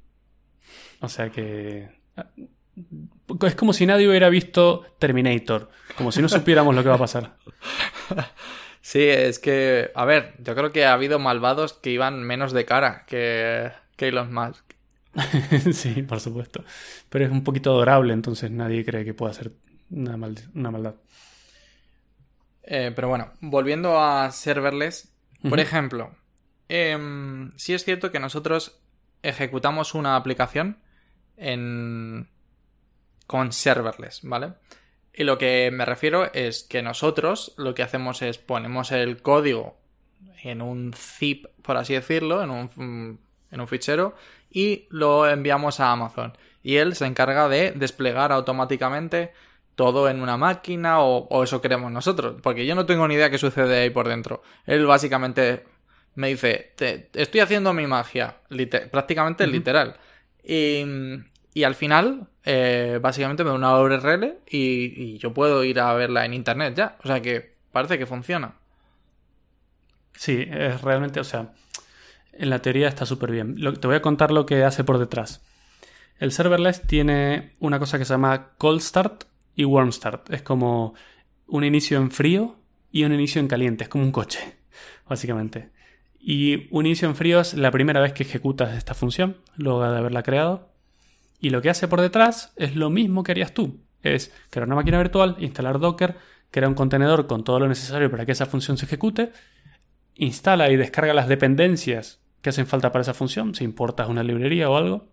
O sea que... Es como si nadie hubiera visto Terminator. Como si no supiéramos lo que va a pasar. Sí, es que, a ver, yo creo que ha habido malvados que iban menos de cara que, que Elon Musk. sí, por supuesto. Pero es un poquito adorable, entonces nadie cree que pueda ser una, mal- una maldad. Eh, pero bueno, volviendo a serverless, por ejemplo, em, sí es cierto que nosotros ejecutamos una aplicación en... con serverless, ¿vale? Y lo que me refiero es que nosotros lo que hacemos es ponemos el código en un zip, por así decirlo, en un, en un fichero y lo enviamos a Amazon. Y él se encarga de desplegar automáticamente todo en una máquina o, o eso queremos nosotros. Porque yo no tengo ni idea qué sucede ahí por dentro. Él básicamente me dice, "Te- estoy haciendo mi magia, prácticamente literal. Y, y al final, eh, básicamente me da una URL y, y yo puedo ir a verla en internet ya. O sea que parece que funciona. Sí, es realmente, o sea, en la teoría está súper bien. Te voy a contar lo que hace por detrás. El serverless tiene una cosa que se llama cold start y warm start. Es como un inicio en frío y un inicio en caliente. Es como un coche, básicamente. Y un inicio en frío es la primera vez que ejecutas esta función, luego de haberla creado. Y lo que hace por detrás es lo mismo que harías tú. Es crear una máquina virtual, instalar Docker, crear un contenedor con todo lo necesario para que esa función se ejecute instala y descarga las dependencias que hacen falta para esa función, si importas una librería o algo,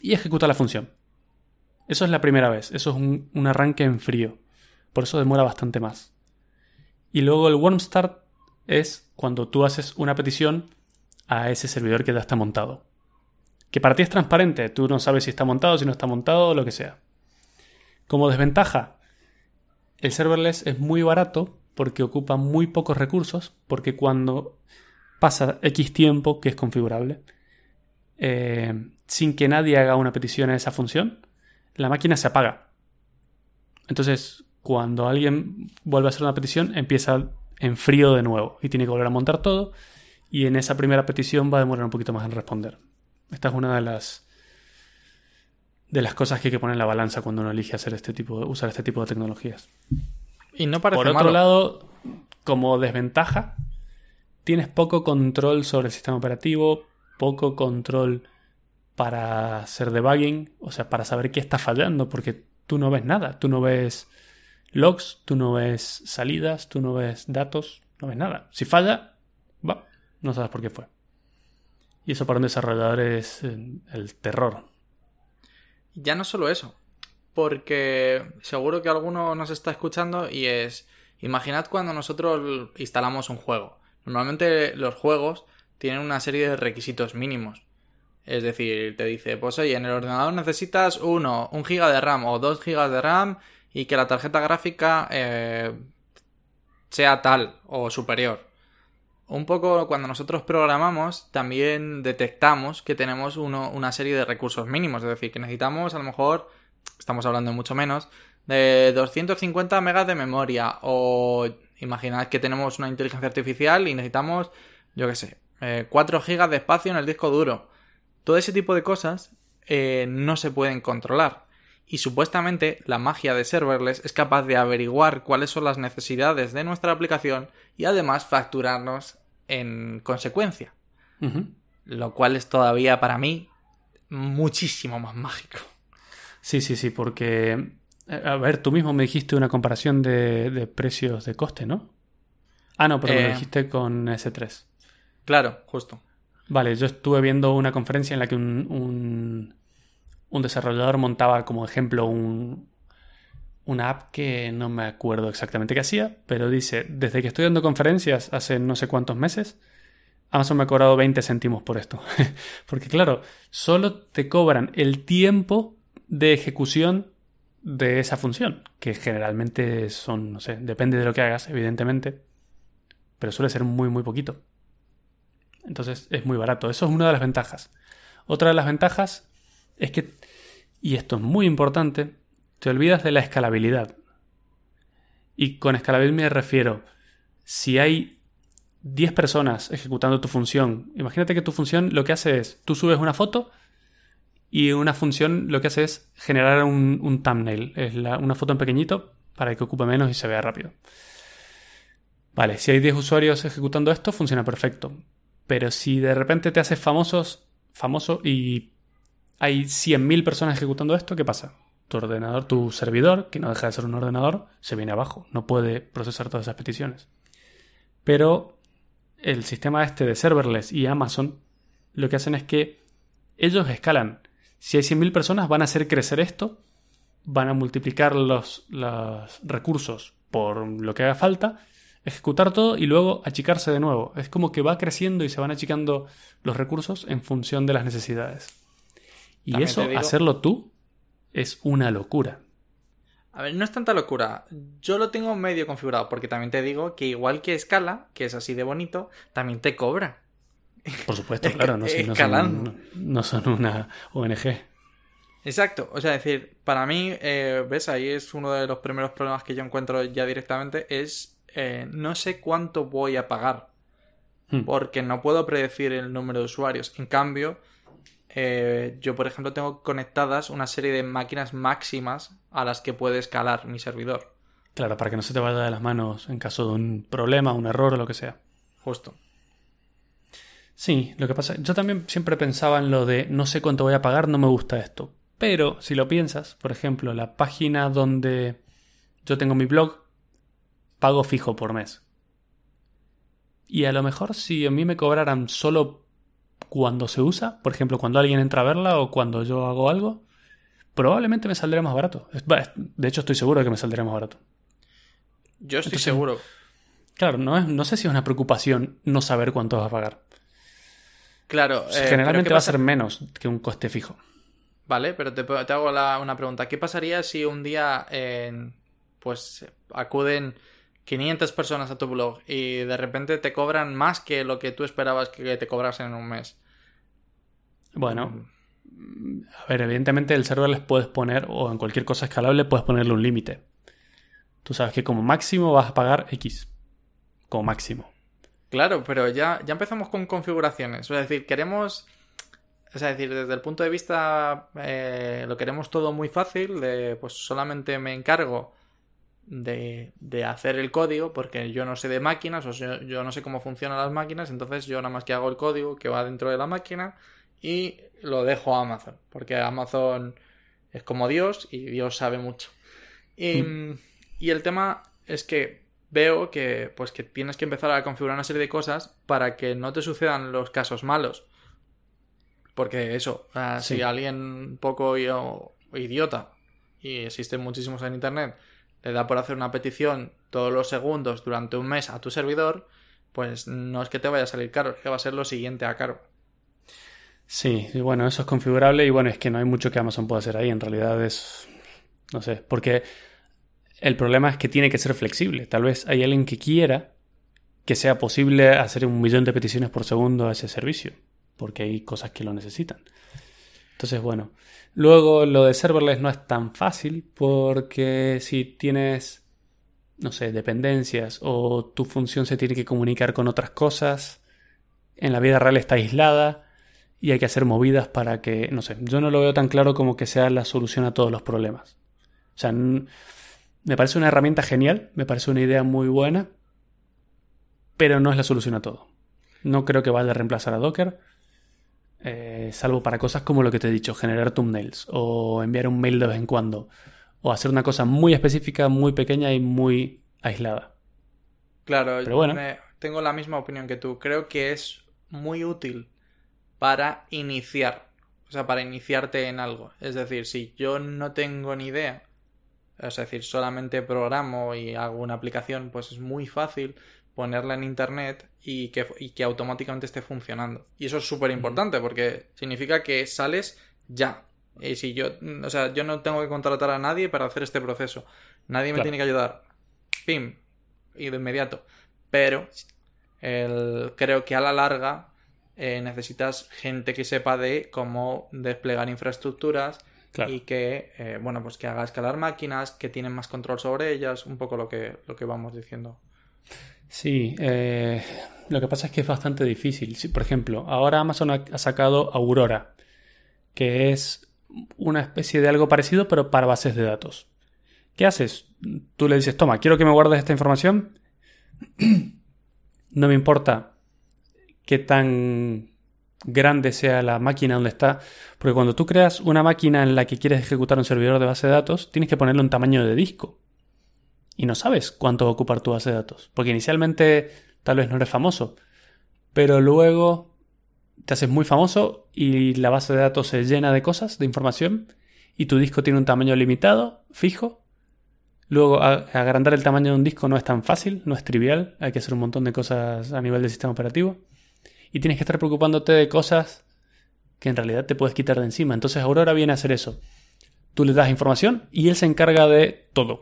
y ejecuta la función. Eso es la primera vez, eso es un, arranque en frío, por eso demora bastante más. Y luego el warm start es cuando tú haces una petición a ese servidor que ya está montado. Que para ti es transparente, tú no sabes si está montado, si no está montado, lo que sea. Como desventaja, el serverless es muy barato porque ocupa muy pocos recursos, porque cuando pasa X tiempo, que es configurable, eh, sin que nadie haga una petición a esa función, la máquina se apaga. Entonces, cuando alguien vuelve a hacer una petición, empieza en frío de nuevo y tiene que volver a montar todo. Y en esa primera petición va a demorar un poquito más en responder. Esta es una de las de las cosas que hay que poner en la balanza cuando uno elige hacer este tipo, usar este tipo de tecnologías. Y no parece Por otro malo. lado, como desventaja, tienes poco control sobre el sistema operativo, poco control para hacer debugging, o sea, para saber qué está fallando, porque tú no ves nada, tú no ves logs, tú no ves salidas, tú no ves datos, no ves nada. Si falla, va, no sabes por qué fue. Y eso para un desarrollador es eh, el terror. Ya no solo eso, porque seguro que alguno nos está escuchando y es, imaginad cuando nosotros instalamos un juego. Normalmente los juegos tienen una serie de requisitos mínimos. Es decir, te dice, pues oye, en el ordenador necesitas uno, un giga de RAM o dos gigas de RAM y que la tarjeta gráfica eh, sea tal o superior. Un poco cuando nosotros programamos también detectamos que tenemos uno- una serie de recursos mínimos, es decir, que necesitamos a lo mejor, estamos hablando mucho menos, de 250 megas de memoria o imaginad que tenemos una inteligencia artificial y necesitamos, yo qué sé, eh, 4 gigas de espacio en el disco duro. Todo ese tipo de cosas eh, no se pueden controlar. Y supuestamente la magia de serverless es capaz de averiguar cuáles son las necesidades de nuestra aplicación y además facturarnos en consecuencia. Lo cual es todavía para mí muchísimo más mágico. Sí, sí, sí, porque... eh, A ver, tú mismo me dijiste una comparación de, de precios de coste, ¿no? Ah, no, pero me Eh. lo dijiste con S3. Claro, justo. Vale, yo estuve viendo una conferencia en la que un, un, un desarrollador montaba como ejemplo un, una app que no me acuerdo exactamente qué hacía, pero dice, desde que estoy dando conferencias hace no sé cuántos meses, Amazon me ha cobrado 20 céntimos por esto. Porque claro, solo te cobran el tiempo de ejecución de esa función, que generalmente son, no sé, depende de lo que hagas, evidentemente, pero suele ser muy, muy poquito. Entonces es muy barato. Eso es una de las ventajas. Otra de las ventajas es que, y esto es muy importante, te olvidas de la escalabilidad. Y con escalabilidad me refiero, si hay 10 personas ejecutando tu función, imagínate que tu función lo que hace es, tú subes una foto y una función lo que hace es generar un, thumbnail, es una foto en pequeñito para que ocupe menos y se vea rápido. Vale, si hay 10 usuarios ejecutando esto, funciona perfecto. Pero si de repente te haces famosos, famoso y hay 100.000 personas ejecutando esto, ¿qué pasa? Tu ordenador, tu servidor, que no deja de ser un ordenador, se viene abajo. No puede procesar todas esas peticiones. Pero el sistema este de serverless y Amazon lo que hacen es que ellos escalan. Si hay 100.000 personas, van a hacer crecer esto, van a multiplicar los, los recursos por lo que haga falta ejecutar todo y luego achicarse de nuevo. Es como que va creciendo y se van achicando los recursos en función de las necesidades. Y eso, hacerlo tú, es una locura. A ver, no es tanta locura. Yo lo tengo medio configurado, porque también te digo que igual que Scala, que es así de bonito, también te cobra. Por supuesto, claro, no, son, no, son, una ONG. Exacto, o sea, decir, para mí, eh, ves, ahí es uno de los primeros problemas que yo encuentro ya directamente, es eh, no sé cuánto voy a pagar. Hmm. Porque no puedo predecir el número de usuarios. En cambio, eh, yo, por ejemplo, tengo conectadas una serie de máquinas máximas a las que puede escalar mi servidor. Claro, para que no se te vaya de las manos en caso de un problema, un error o lo que sea. Justo. Sí, lo que pasa, yo también siempre pensaba en lo de no sé cuánto voy a pagar, no me gusta esto. Pero si lo piensas, por ejemplo, la página donde yo tengo mi blog, pago fijo por mes. Y a lo mejor si a mí me cobraran solo cuando se usa, por ejemplo, cuando alguien entra a verla o cuando yo hago algo, probablemente me saldría más barato. De hecho, estoy seguro de que me saldría más barato. Yo estoy seguro. Claro, no, es, no sé si es una preocupación no saber cuánto vas a pagar. Claro. Eh, generalmente va a ser menos que un coste fijo. Vale, pero te, te hago una pregunta. ¿Qué pasaría si un día pues acuden 500 personas a tu blog y de repente te cobran más que lo que tú esperabas que te cobrasen en un mes. Bueno, a ver, evidentemente el server les puedes poner, o en cualquier cosa escalable, puedes ponerle un límite. Tú sabes que como máximo vas a pagar X. Como máximo. Claro, pero ya, ya empezamos con configuraciones. Es decir, queremos. Es decir, desde el punto de vista. Eh, lo queremos todo muy fácil. De pues solamente me encargo de, de, hacer el código, porque yo no sé de máquinas, o sea, yo no sé cómo funcionan las máquinas, entonces yo nada más que hago el código que va dentro de la máquina y lo dejo a Amazon, porque Amazon es como Dios y Dios sabe mucho. Y, mm. y el tema es que veo que pues que tienes que empezar a configurar una serie de cosas para que no te sucedan los casos malos. Porque eso, si alguien un poco idiota, y existen muchísimos en internet, le da por hacer una petición todos los segundos durante un mes a tu servidor, pues no es que te vaya a salir caro, es que va a ser lo siguiente a caro. Sí, bueno, eso es configurable y bueno, es que no hay mucho que Amazon pueda hacer ahí, en realidad es, no sé, porque el problema es que tiene que ser flexible. Tal vez hay alguien que quiera que sea posible hacer un millón de peticiones por segundo a ese servicio, porque hay cosas que lo necesitan. Entonces, bueno, Luego lo de serverless no es tan fácil porque si tienes, no sé, dependencias o tu función se tiene que comunicar con otras cosas, en la vida real está aislada y hay que hacer movidas para que, no sé, yo no lo veo tan claro como que sea la solución a todos los problemas. O sea, me parece una herramienta genial, me parece una idea muy buena, pero no es la solución a todo. No creo que vaya a reemplazar a Docker eh, salvo para cosas como lo que te he dicho, generar thumbnails o enviar un mail de vez en cuando, o hacer una cosa muy específica, muy pequeña y muy aislada. Claro, Pero bueno. tengo la misma opinión que tú. Creo que es muy útil para iniciar, o sea, para iniciarte en algo. Es decir, si yo no tengo ni idea es decir, solamente programo y hago una aplicación, pues es muy fácil ponerla en internet y que, y que automáticamente esté funcionando. Y eso es súper importante porque significa que sales ya. Y si yo, o sea, yo no tengo que contratar a nadie para hacer este proceso. Nadie me tiene que ayudar. Pim. Y de inmediato. Pero el, creo que a la larga eh, necesitas gente que sepa de cómo desplegar infraestructuras y que, eh, bueno, pues que haga escalar máquinas, que tienen más control sobre ellas, un poco lo que, lo que vamos diciendo. Sí, eh, lo que pasa es que es bastante difícil. por ejemplo, ahora Amazon ha sacado Aurora, que es una especie de algo parecido, pero para bases de datos. ¿Qué haces? Tú le dices, toma, quiero que me guardes esta información. no me importa qué tan grande sea la máquina donde está, porque cuando tú creas una máquina en la que quieres ejecutar un servidor de base de datos, tienes que ponerlo en tamaño de disco. Y no sabes cuánto va a ocupar tu base de datos, porque inicialmente tal vez no eres famoso, pero luego te haces muy famoso y la base de datos se llena de cosas, de información, y tu disco tiene un tamaño limitado, fijo. Luego, agrandar el tamaño de un disco no es tan fácil, no es trivial, hay que hacer un montón de cosas a nivel del sistema operativo y tienes que estar preocupándote de cosas que en realidad te puedes quitar de encima. Entonces Aurora viene a hacer eso. Tú le das información y él se encarga de todo.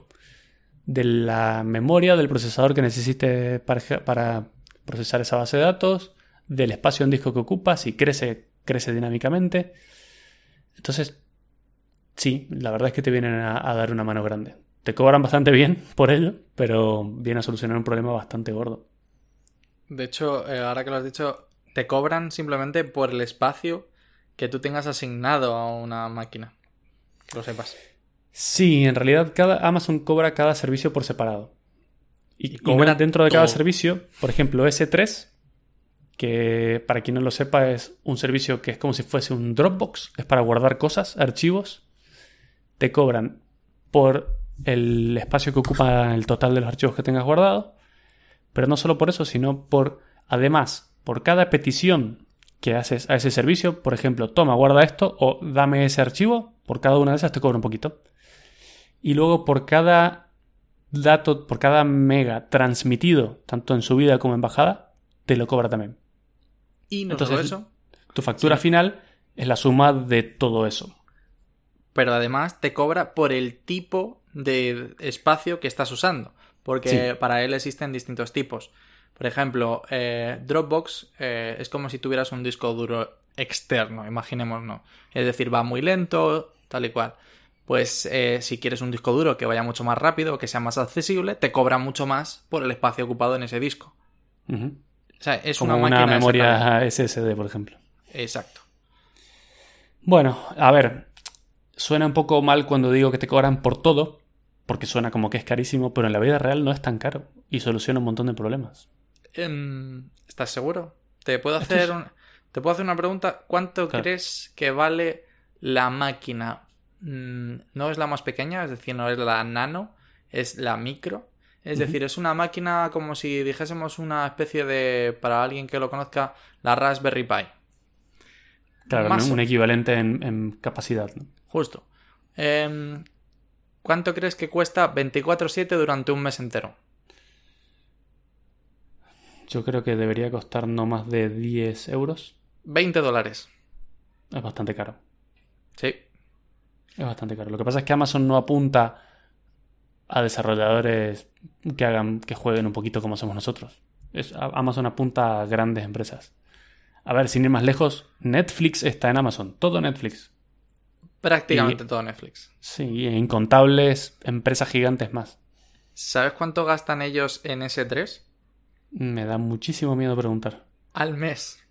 De la memoria, del procesador que necesites para, procesar esa base de datos, del espacio en disco que ocupa, si crece, crece dinámicamente. Entonces, sí, la verdad es que te vienen a, a dar una mano grande. Te cobran bastante bien por ello, pero viene a solucionar un problema bastante gordo. De hecho, eh, ahora que lo has dicho, te cobran simplemente por el espacio que tú tengas asignado a una máquina. Lo sepas. Sí, en realidad cada, Amazon cobra cada servicio por separado. Y, cobra dentro de cada servicio, por ejemplo, S3, que para quien no lo sepa es un servicio que es como si fuese un Dropbox, es para guardar cosas, archivos. Te cobran por el espacio que ocupa el total de los archivos que tengas guardado pero no solo por eso, sino por, además, por cada petición que haces a ese servicio, por ejemplo, toma, guarda esto o dame ese archivo, por cada una de esas te cobra un poquito. Y luego por cada dato, por cada mega transmitido, tanto en subida como en bajada, te lo cobra también. Y no Entonces, eso. Tu factura final es la suma de todo eso. Pero además te cobra por el tipo de espacio que estás usando porque para él existen distintos tipos. Por ejemplo, eh, Dropbox eh, es como si tuvieras un disco duro externo, imaginémonos. Es decir, va muy lento, tal y cual. Pues eh, si quieres un disco duro que vaya mucho más rápido, que sea más accesible, te cobra mucho más por el espacio ocupado en ese disco. O sea, es una, una memoria SSD, por ejemplo. Exacto. Bueno, a ver, suena un poco mal cuando digo que te cobran por todo, porque suena como que es carísimo, pero en la vida real no es tan caro y soluciona un montón de problemas. Em, ¿Estás seguro? ¿Te puedo hacer, ¿te puedo hacer una pregunta? ¿Cuánto crees que vale la máquina? Mm, no es la más pequeña, es decir, no es la nano, es la micro. Es decir, es una máquina como si dijésemos una especie de, para alguien que lo conozca, la Raspberry Pi. Claro, un equivalente en, capacidad. Justo. Eh, ¿Cuánto crees que cuesta 24/7 durante un mes entero? Yo creo que debería costar no más de 10 euros. 20 dólares. Es bastante caro. Sí. Es bastante caro. Lo que pasa es que Amazon no apunta a desarrolladores que hagan, que jueguen un poquito como somos nosotros. Amazon apunta a grandes empresas. A ver, sin ir más lejos, Netflix está en Amazon. Todo Netflix. Prácticamente todo Netflix. Sí, incontables empresas gigantes más. ¿Sabes cuánto gastan ellos en S3? Me da muchísimo miedo preguntar. Al mes.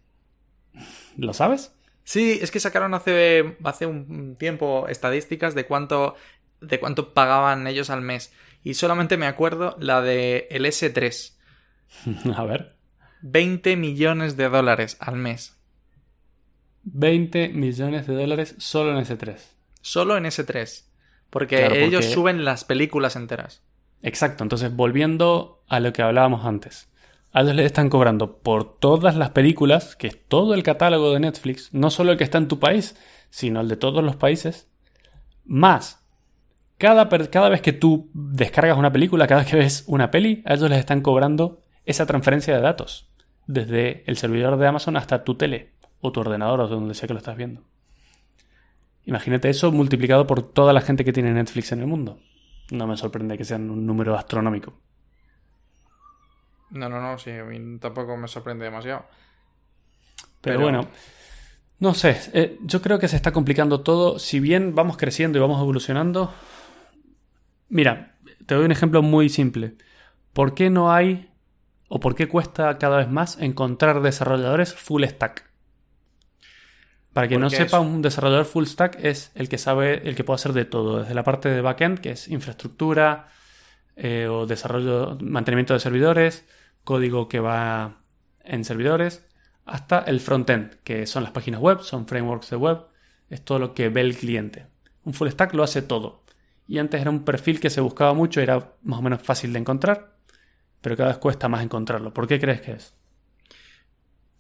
¿Lo sabes? Sí, es que sacaron hace, hace un tiempo estadísticas de cuánto, de cuánto pagaban ellos al mes. Y solamente me acuerdo la de el S3. A ver. 20 millones de dólares al mes. 20 millones de dólares solo en S3. Solo en S3. Porque ellos suben las películas enteras. Exacto, entonces volviendo a lo que hablábamos antes. A ellos les están cobrando por todas las películas, que es todo el catálogo de Netflix, no solo el que está en tu país, sino el de todos los países, más cada, cada vez que tú descargas una película, cada vez que ves una peli, a ellos les están cobrando esa transferencia de datos. Desde el servidor de Amazon hasta tu tele o tu ordenador o donde sea que lo estás viendo. Imagínate eso multiplicado por toda la gente que tiene Netflix en el mundo. No me sorprende que sean un número astronómico. No, no, no, sí, a mí tampoco me sorprende demasiado. Pero, bueno, no sé, eh, yo creo que se está complicando todo. Si bien vamos creciendo y vamos evolucionando. Mira, te doy un ejemplo muy simple. ¿Por qué no hay o por qué cuesta cada vez más encontrar desarrolladores full stack? Para quien no sepa, un desarrollador full stack es el que sabe, el que puede hacer de todo, desde la parte de backend, que es infraestructura eh, o desarrollo, mantenimiento de servidores, código que va en servidores, hasta el frontend, que son las páginas web, son frameworks de web, es todo lo que ve el cliente. Un full stack lo hace todo. Y antes era un perfil que se buscaba mucho, era más o menos fácil de encontrar, pero cada vez cuesta más encontrarlo. ¿Por qué crees que es?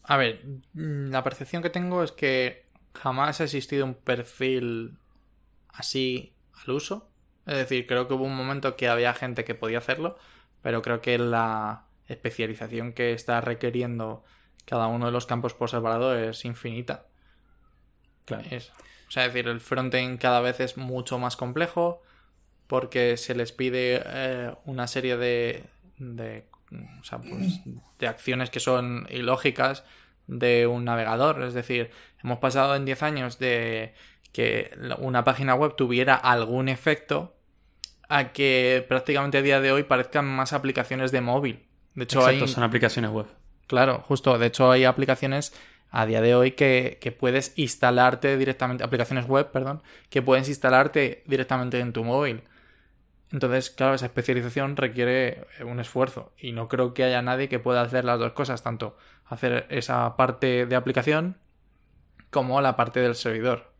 A ver, mm, la percepción que tengo es que jamás ha existido un perfil así al uso. Es decir, creo que hubo un momento que había gente que podía hacerlo, pero creo que la especialización que está requiriendo cada uno de los campos por separado es infinita. Claro. o sea, es decir, el frontend cada vez es mucho más complejo porque se les pide eh, una serie de, de, o sea, pues, de acciones que son ilógicas de un navegador. Es decir, hemos pasado en 10 años de que una página web tuviera algún efecto a que prácticamente a día de hoy parezcan más aplicaciones de móvil. De hecho, hay... son aplicaciones web. Claro, justo. De hecho, hay aplicaciones a día de hoy que, que, puedes instalarte directamente, aplicaciones web, perdón, que puedes instalarte directamente en tu móvil. Entonces, claro, esa especialización requiere un esfuerzo y no creo que haya nadie que pueda hacer las dos cosas, tanto hacer esa parte de aplicación como la parte del servidor.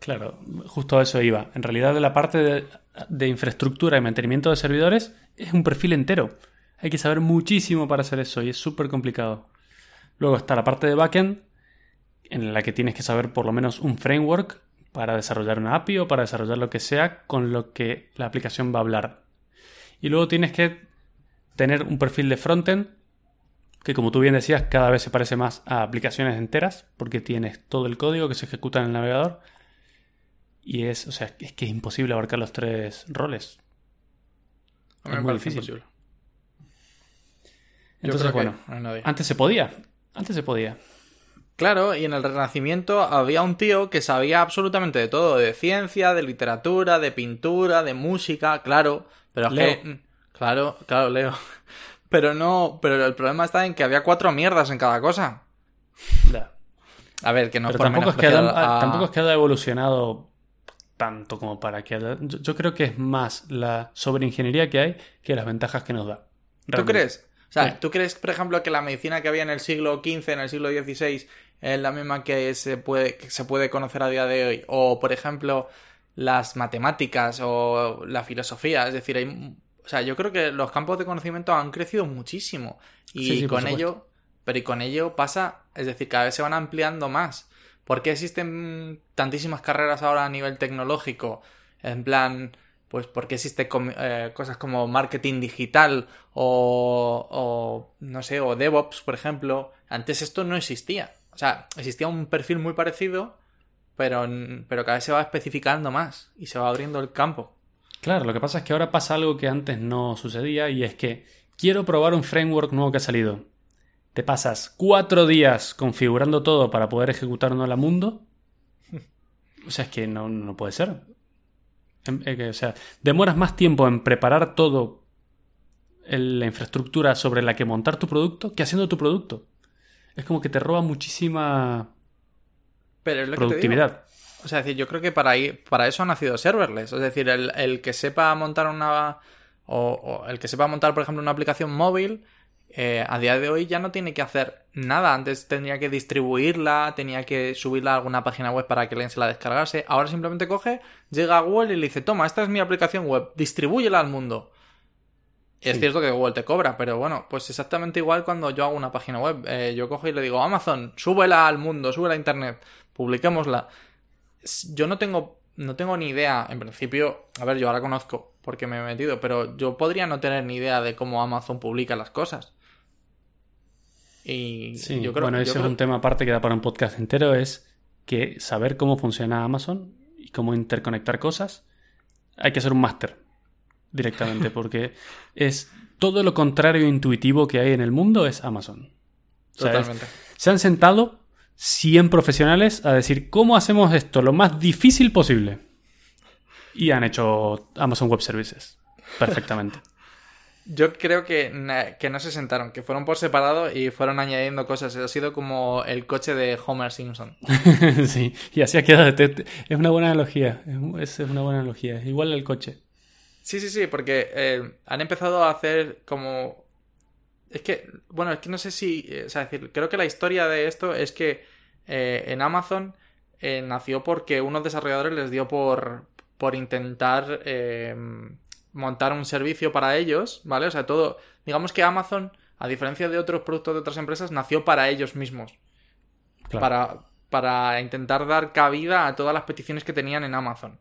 Claro, justo a eso iba. En realidad, la parte de, de infraestructura y mantenimiento de servidores es un perfil entero. Hay que saber muchísimo para hacer eso y es súper complicado. Luego está la parte de backend, en la que tienes que saber por lo menos un framework para desarrollar una API o para desarrollar lo que sea con lo que la aplicación va a hablar. Y luego tienes que tener un perfil de frontend que como tú bien decías cada vez se parece más a aplicaciones enteras porque tienes todo el código que se ejecuta en el navegador y es, o sea, es que es imposible abarcar los tres roles. es muy difícil. Entonces, bueno, antes se podía. Antes se podía. Claro, y en el Renacimiento había un tío que sabía absolutamente de todo, de ciencia, de literatura, de pintura, de música, claro, pero Leo. que... Claro, claro, Leo. Pero no, pero el problema está en que había cuatro mierdas en cada cosa. A ver, que no pero tampoco, es que haya, tampoco es que haya evolucionado tanto como para que haya... yo, creo que es más la sobreingeniería que hay que las ventajas que nos da. ¿Tú crees? O sea, ¿tú crees, por ejemplo, que la medicina que había en el siglo XV, en el siglo XVI, es la misma que se puede, que se puede conocer a día de hoy? O, por ejemplo, las matemáticas o la filosofía. Es decir, hay, o sea, yo creo que los campos de conocimiento han crecido muchísimo. Y con ello, pero y con ello pasa, es decir, cada vez se van ampliando más. ¿Por qué existen tantísimas carreras ahora a nivel tecnológico? En plan, pues porque existe eh, cosas como marketing digital o, o, no sé, o DevOps, por ejemplo. Antes esto no existía. O sea, existía un perfil muy parecido, pero, pero cada vez se va especificando más y se va abriendo el campo. Claro, lo que pasa es que ahora pasa algo que antes no sucedía y es que quiero probar un framework nuevo que ha salido. Te pasas cuatro días configurando todo para poder ejecutarlo a mundo. O sea, es que no, no puede ser. Em, o sea, demoras más tiempo en preparar todo la infraestructura sobre la que montar tu producto que haciendo tu producto. Es como que te roba muchísima productividad. o sea, decir, yo creo que para, para eso ha nacido serverless. Es decir, el, que sepa montar una. o, el que sepa montar, por ejemplo, una aplicación móvil eh, a día de hoy ya no tiene que hacer nada. Antes tenía que distribuirla, tenía que subirla a alguna página web para que alguien se la descargase. Ahora simplemente coge, llega a Google y le dice, toma, esta es mi aplicación web, distribúyela al mundo. Es cierto que Google te cobra, pero bueno, pues exactamente igual cuando yo hago una página web. Eh, yo cojo y le digo, Amazon, súbela al mundo, súbela a Internet, publiquémosla. Yo no tengo no tengo ni idea, en principio, a ver, yo ahora conozco porque me he metido, pero yo podría no tener ni idea de cómo Amazon publica las cosas. Y Sí, yo creo bueno, ese creo- es un tema aparte que da para un podcast entero, es que saber cómo funciona Amazon y cómo interconectar cosas, hay que ser un máster directamente, porque es todo lo contrario intuitivo que hay en el mundo es Amazon. Totalmente. se han sentado 100 profesionales a decir cómo hacemos esto lo más difícil posible. Y han hecho Amazon Web Services perfectamente. Yo creo que, que no se sentaron, que fueron por separado y fueron añadiendo cosas. Ha sido como el coche de Homer Simpson. sí, y así ha quedado. Es una buena analogía. Es, una buena analogía. Igual el coche. Sí, sí, sí, porque eh, han empezado a hacer como... Es que, bueno, es que no sé si... eh, O sea, es decir, creo que la historia de esto es que eh, en Amazon eh, nació porque unos desarrolladores les dio por, por intentar montar un servicio para ellos, ¿vale? O sea, todo... Digamos que Amazon, a diferencia de otros productos de otras empresas, nació para ellos mismos. Claro. Para, para intentar dar cabida a todas las peticiones que tenían en Amazon.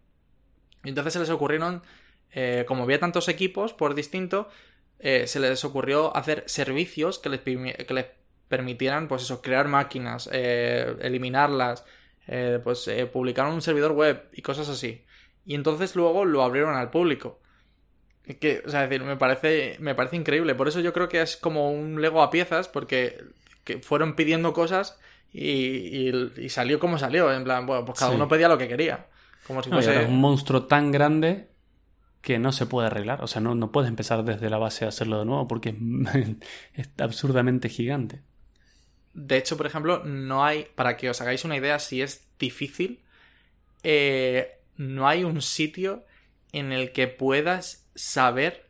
Y entonces se les ocurrieron, eh, como había tantos equipos por distinto, eh, se les ocurrió hacer servicios que les, que les permitieran, pues eso, crear máquinas, eh, eliminarlas, pues eh, publicar un servidor web y cosas así. Y entonces luego lo abrieron al público. Que, o sea, es decir, me parece, me parece increíble. Por eso yo creo que es como un Lego a piezas, porque que fueron pidiendo cosas y, y- y salió como salió. En plan, bueno, pues cada Sí. uno pedía lo que quería. Como si No, fuese. es un monstruo tan grande que no se puede arreglar. O sea, no, no puedes empezar desde la base a hacerlo de nuevo porque es, es absurdamente gigante. De hecho, por ejemplo, no hay. Para que os hagáis una idea si es difícil. eh, no hay un sitio en el que puedas saber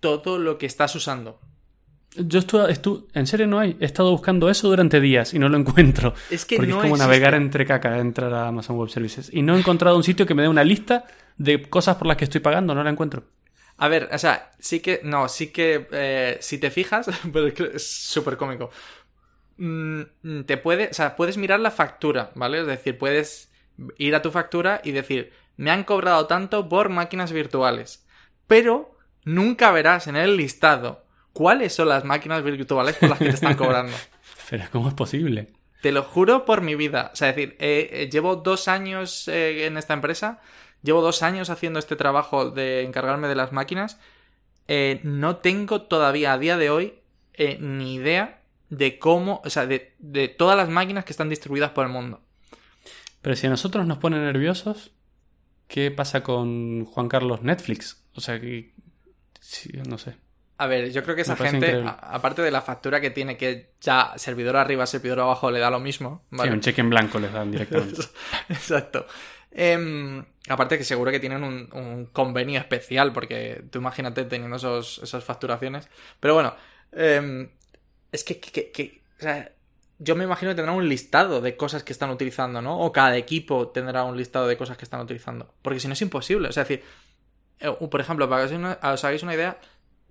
todo lo que estás usando. Yo estuve, estu- en serio no hay. He estado buscando eso durante días y no lo encuentro. Es que porque no es como existe. navegar entre caca, entrar a Amazon Web Services. Y no he encontrado un sitio que me dé una lista de cosas por las que estoy pagando, no la encuentro. A ver, o sea, sí que. No, sí que. eh, si te fijas, pero es súper cómico. Mm, te puede. O sea, puedes mirar la factura, ¿vale? Es decir, puedes ir a tu factura y decir, me han cobrado tanto por máquinas virtuales. Pero nunca verás en el listado cuáles son las máquinas virtuales por las que te están cobrando. Pero ¿cómo es posible? Te lo juro por mi vida. O sea, es decir, eh, eh, llevo dos años eh, en esta empresa. Llevo dos años haciendo este trabajo de encargarme de las máquinas. No tengo todavía a día de hoy ni idea de cómo, o sea, de, de todas las máquinas que están distribuidas por el mundo. Pero si a nosotros nos pone nerviosos, ¿qué pasa con Juan Carlos Netflix? O sea, que... sí, no sé. A ver, yo creo que esa gente, aparte de la factura que tiene, que ya servidor arriba, servidor abajo, le da lo mismo. Sí, ¿vale? un cheque en blanco les dan directamente. Exacto. Em, aparte que seguro que tienen un, un convenio especial, porque tú imagínate teniendo esos, esas facturaciones. Pero bueno, em, es que, que- que- o sea, yo me imagino que tendrán un listado de cosas que están utilizando, ¿no? O cada equipo tendrá un listado de cosas que están utilizando. Porque si no es imposible. O sea, es decir, eh, por ejemplo, para que os hagáis una- os hagáis una idea,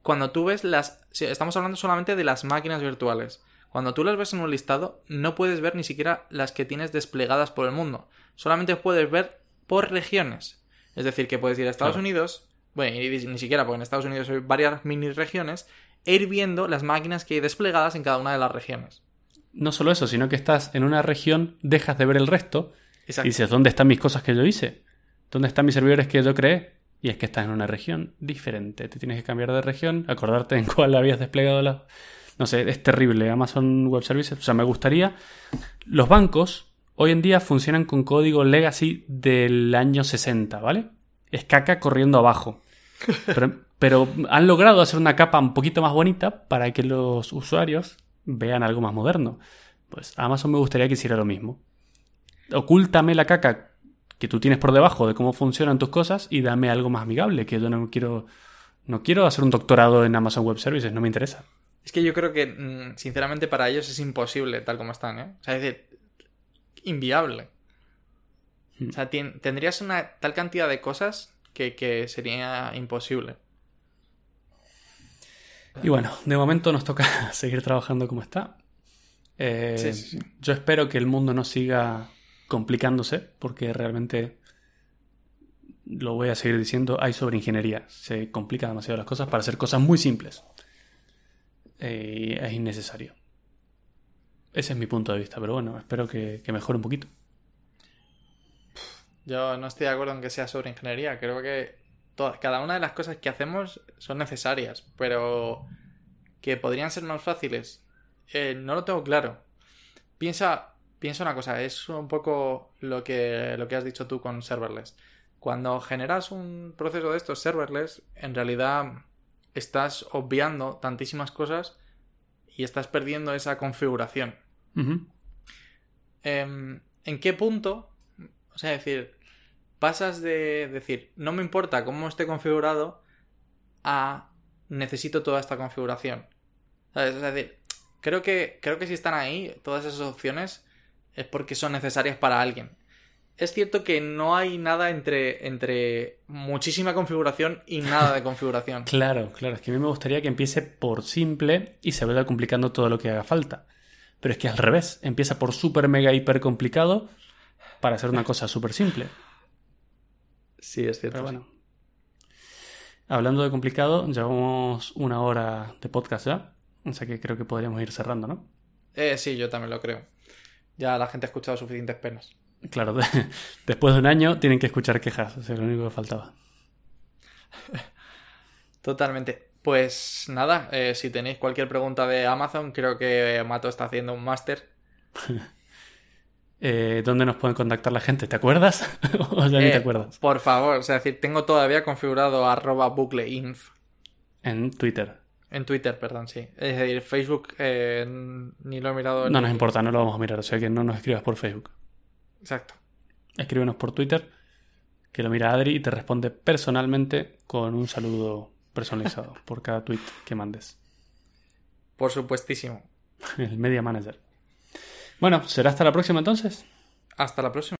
cuando tú ves las... si estamos hablando solamente de las máquinas virtuales. Cuando tú las ves en un listado, no puedes ver ni siquiera las que tienes desplegadas por el mundo. Solamente puedes ver por regiones. Es decir, que puedes ir a Estados Claro. Unidos, bueno, y ni siquiera, porque en Estados Unidos hay varias mini regiones, e ir viendo las máquinas que hay desplegadas en cada una de las regiones. No solo eso, sino que estás en una región, dejas de ver el resto Exacto. y dices, ¿dónde están mis cosas que yo hice? ¿Dónde están mis servidores que yo creé? Y es que estás en una región diferente. Te tienes que cambiar de región, acordarte en cuál habías desplegado la... No sé, es terrible. Amazon Web Services. O sea, me gustaría... Los bancos hoy en día funcionan con código legacy del año 60, ¿vale? Es caca corriendo abajo. Pero, pero han logrado hacer una capa un poquito más bonita para que los usuarios vean algo más moderno. Pues Amazon me gustaría que hiciera lo mismo. Ocúltame la caca que tú tienes por debajo de cómo funcionan tus cosas y dame algo más amigable, que yo no quiero no quiero hacer un doctorado en Amazon Web Services, no me interesa. Es que yo creo que, mm, sinceramente, para ellos es imposible tal como están, ¿eh? O sea, es decir, inviable. Hmm. O sea, tendrías una tal cantidad de cosas que, que sería imposible. Y bueno, de momento nos toca seguir trabajando como está. Eh, Sí, sí, sí. Yo espero que el mundo no siga complicándose, porque realmente lo voy a seguir diciendo, hay sobreingeniería. Se complican demasiado las cosas para hacer cosas muy simples. Eh, es innecesario. Ese es mi punto de vista, pero bueno, espero que, que mejore un poquito. Yo no estoy de acuerdo en que sea sobre ingeniería. Creo que toda- cada una de las cosas que hacemos son necesarias, pero que podrían ser más fáciles. Eh, no lo tengo claro. Piensa, piensa una cosa, es un poco lo que, lo que has dicho tú con serverless. Cuando generas un proceso de estos serverless, en realidad estás obviando tantísimas cosas y estás perdiendo esa configuración. Em, ¿En qué punto? O sea, decir, pasas de decir, no me importa cómo esté configurado, a necesito toda esta configuración. Es decir, creo que, creo que si están ahí, todas esas opciones, es porque son necesarias para alguien. Es cierto que no hay nada entre, entre muchísima configuración y nada de configuración. Claro, claro. Es que a mí me gustaría que empiece por simple y se vaya complicando todo lo que haga falta. Pero es que al revés, empieza por súper mega hiper complicado para hacer una cosa súper simple. Sí, es cierto. Pero bueno. Hablando de complicado, llevamos una hora de podcast ya. O sea que creo que podríamos ir cerrando, ¿no? Eh, sí, yo también lo creo. Ya la gente ha escuchado suficientes penas. Claro, de- después de un año tienen que escuchar quejas. Sea, lo único que faltaba. Totalmente. Pues nada, eh, si tenéis cualquier pregunta de Amazon, creo que Mato está haciendo un máster. Eh, ¿Dónde nos pueden contactar la gente? ¿Te acuerdas? o ya ni Eh, te acuerdas. Por favor, o sea, es decir, tengo todavía configurado arroba bucleinf En Twitter. en Twitter, perdón, sí. Es decir, Facebook eh, ni lo he mirado. No ni- nos importa, no lo vamos a mirar. O sea que no nos escribas por Facebook. Exacto. Escríbenos por Twitter, que lo mira Adri y te responde personalmente con un saludo personalizado por cada tweet que mandes. Por supuestísimo. El Media Manager. Bueno, será hasta la próxima entonces. Hasta la próxima.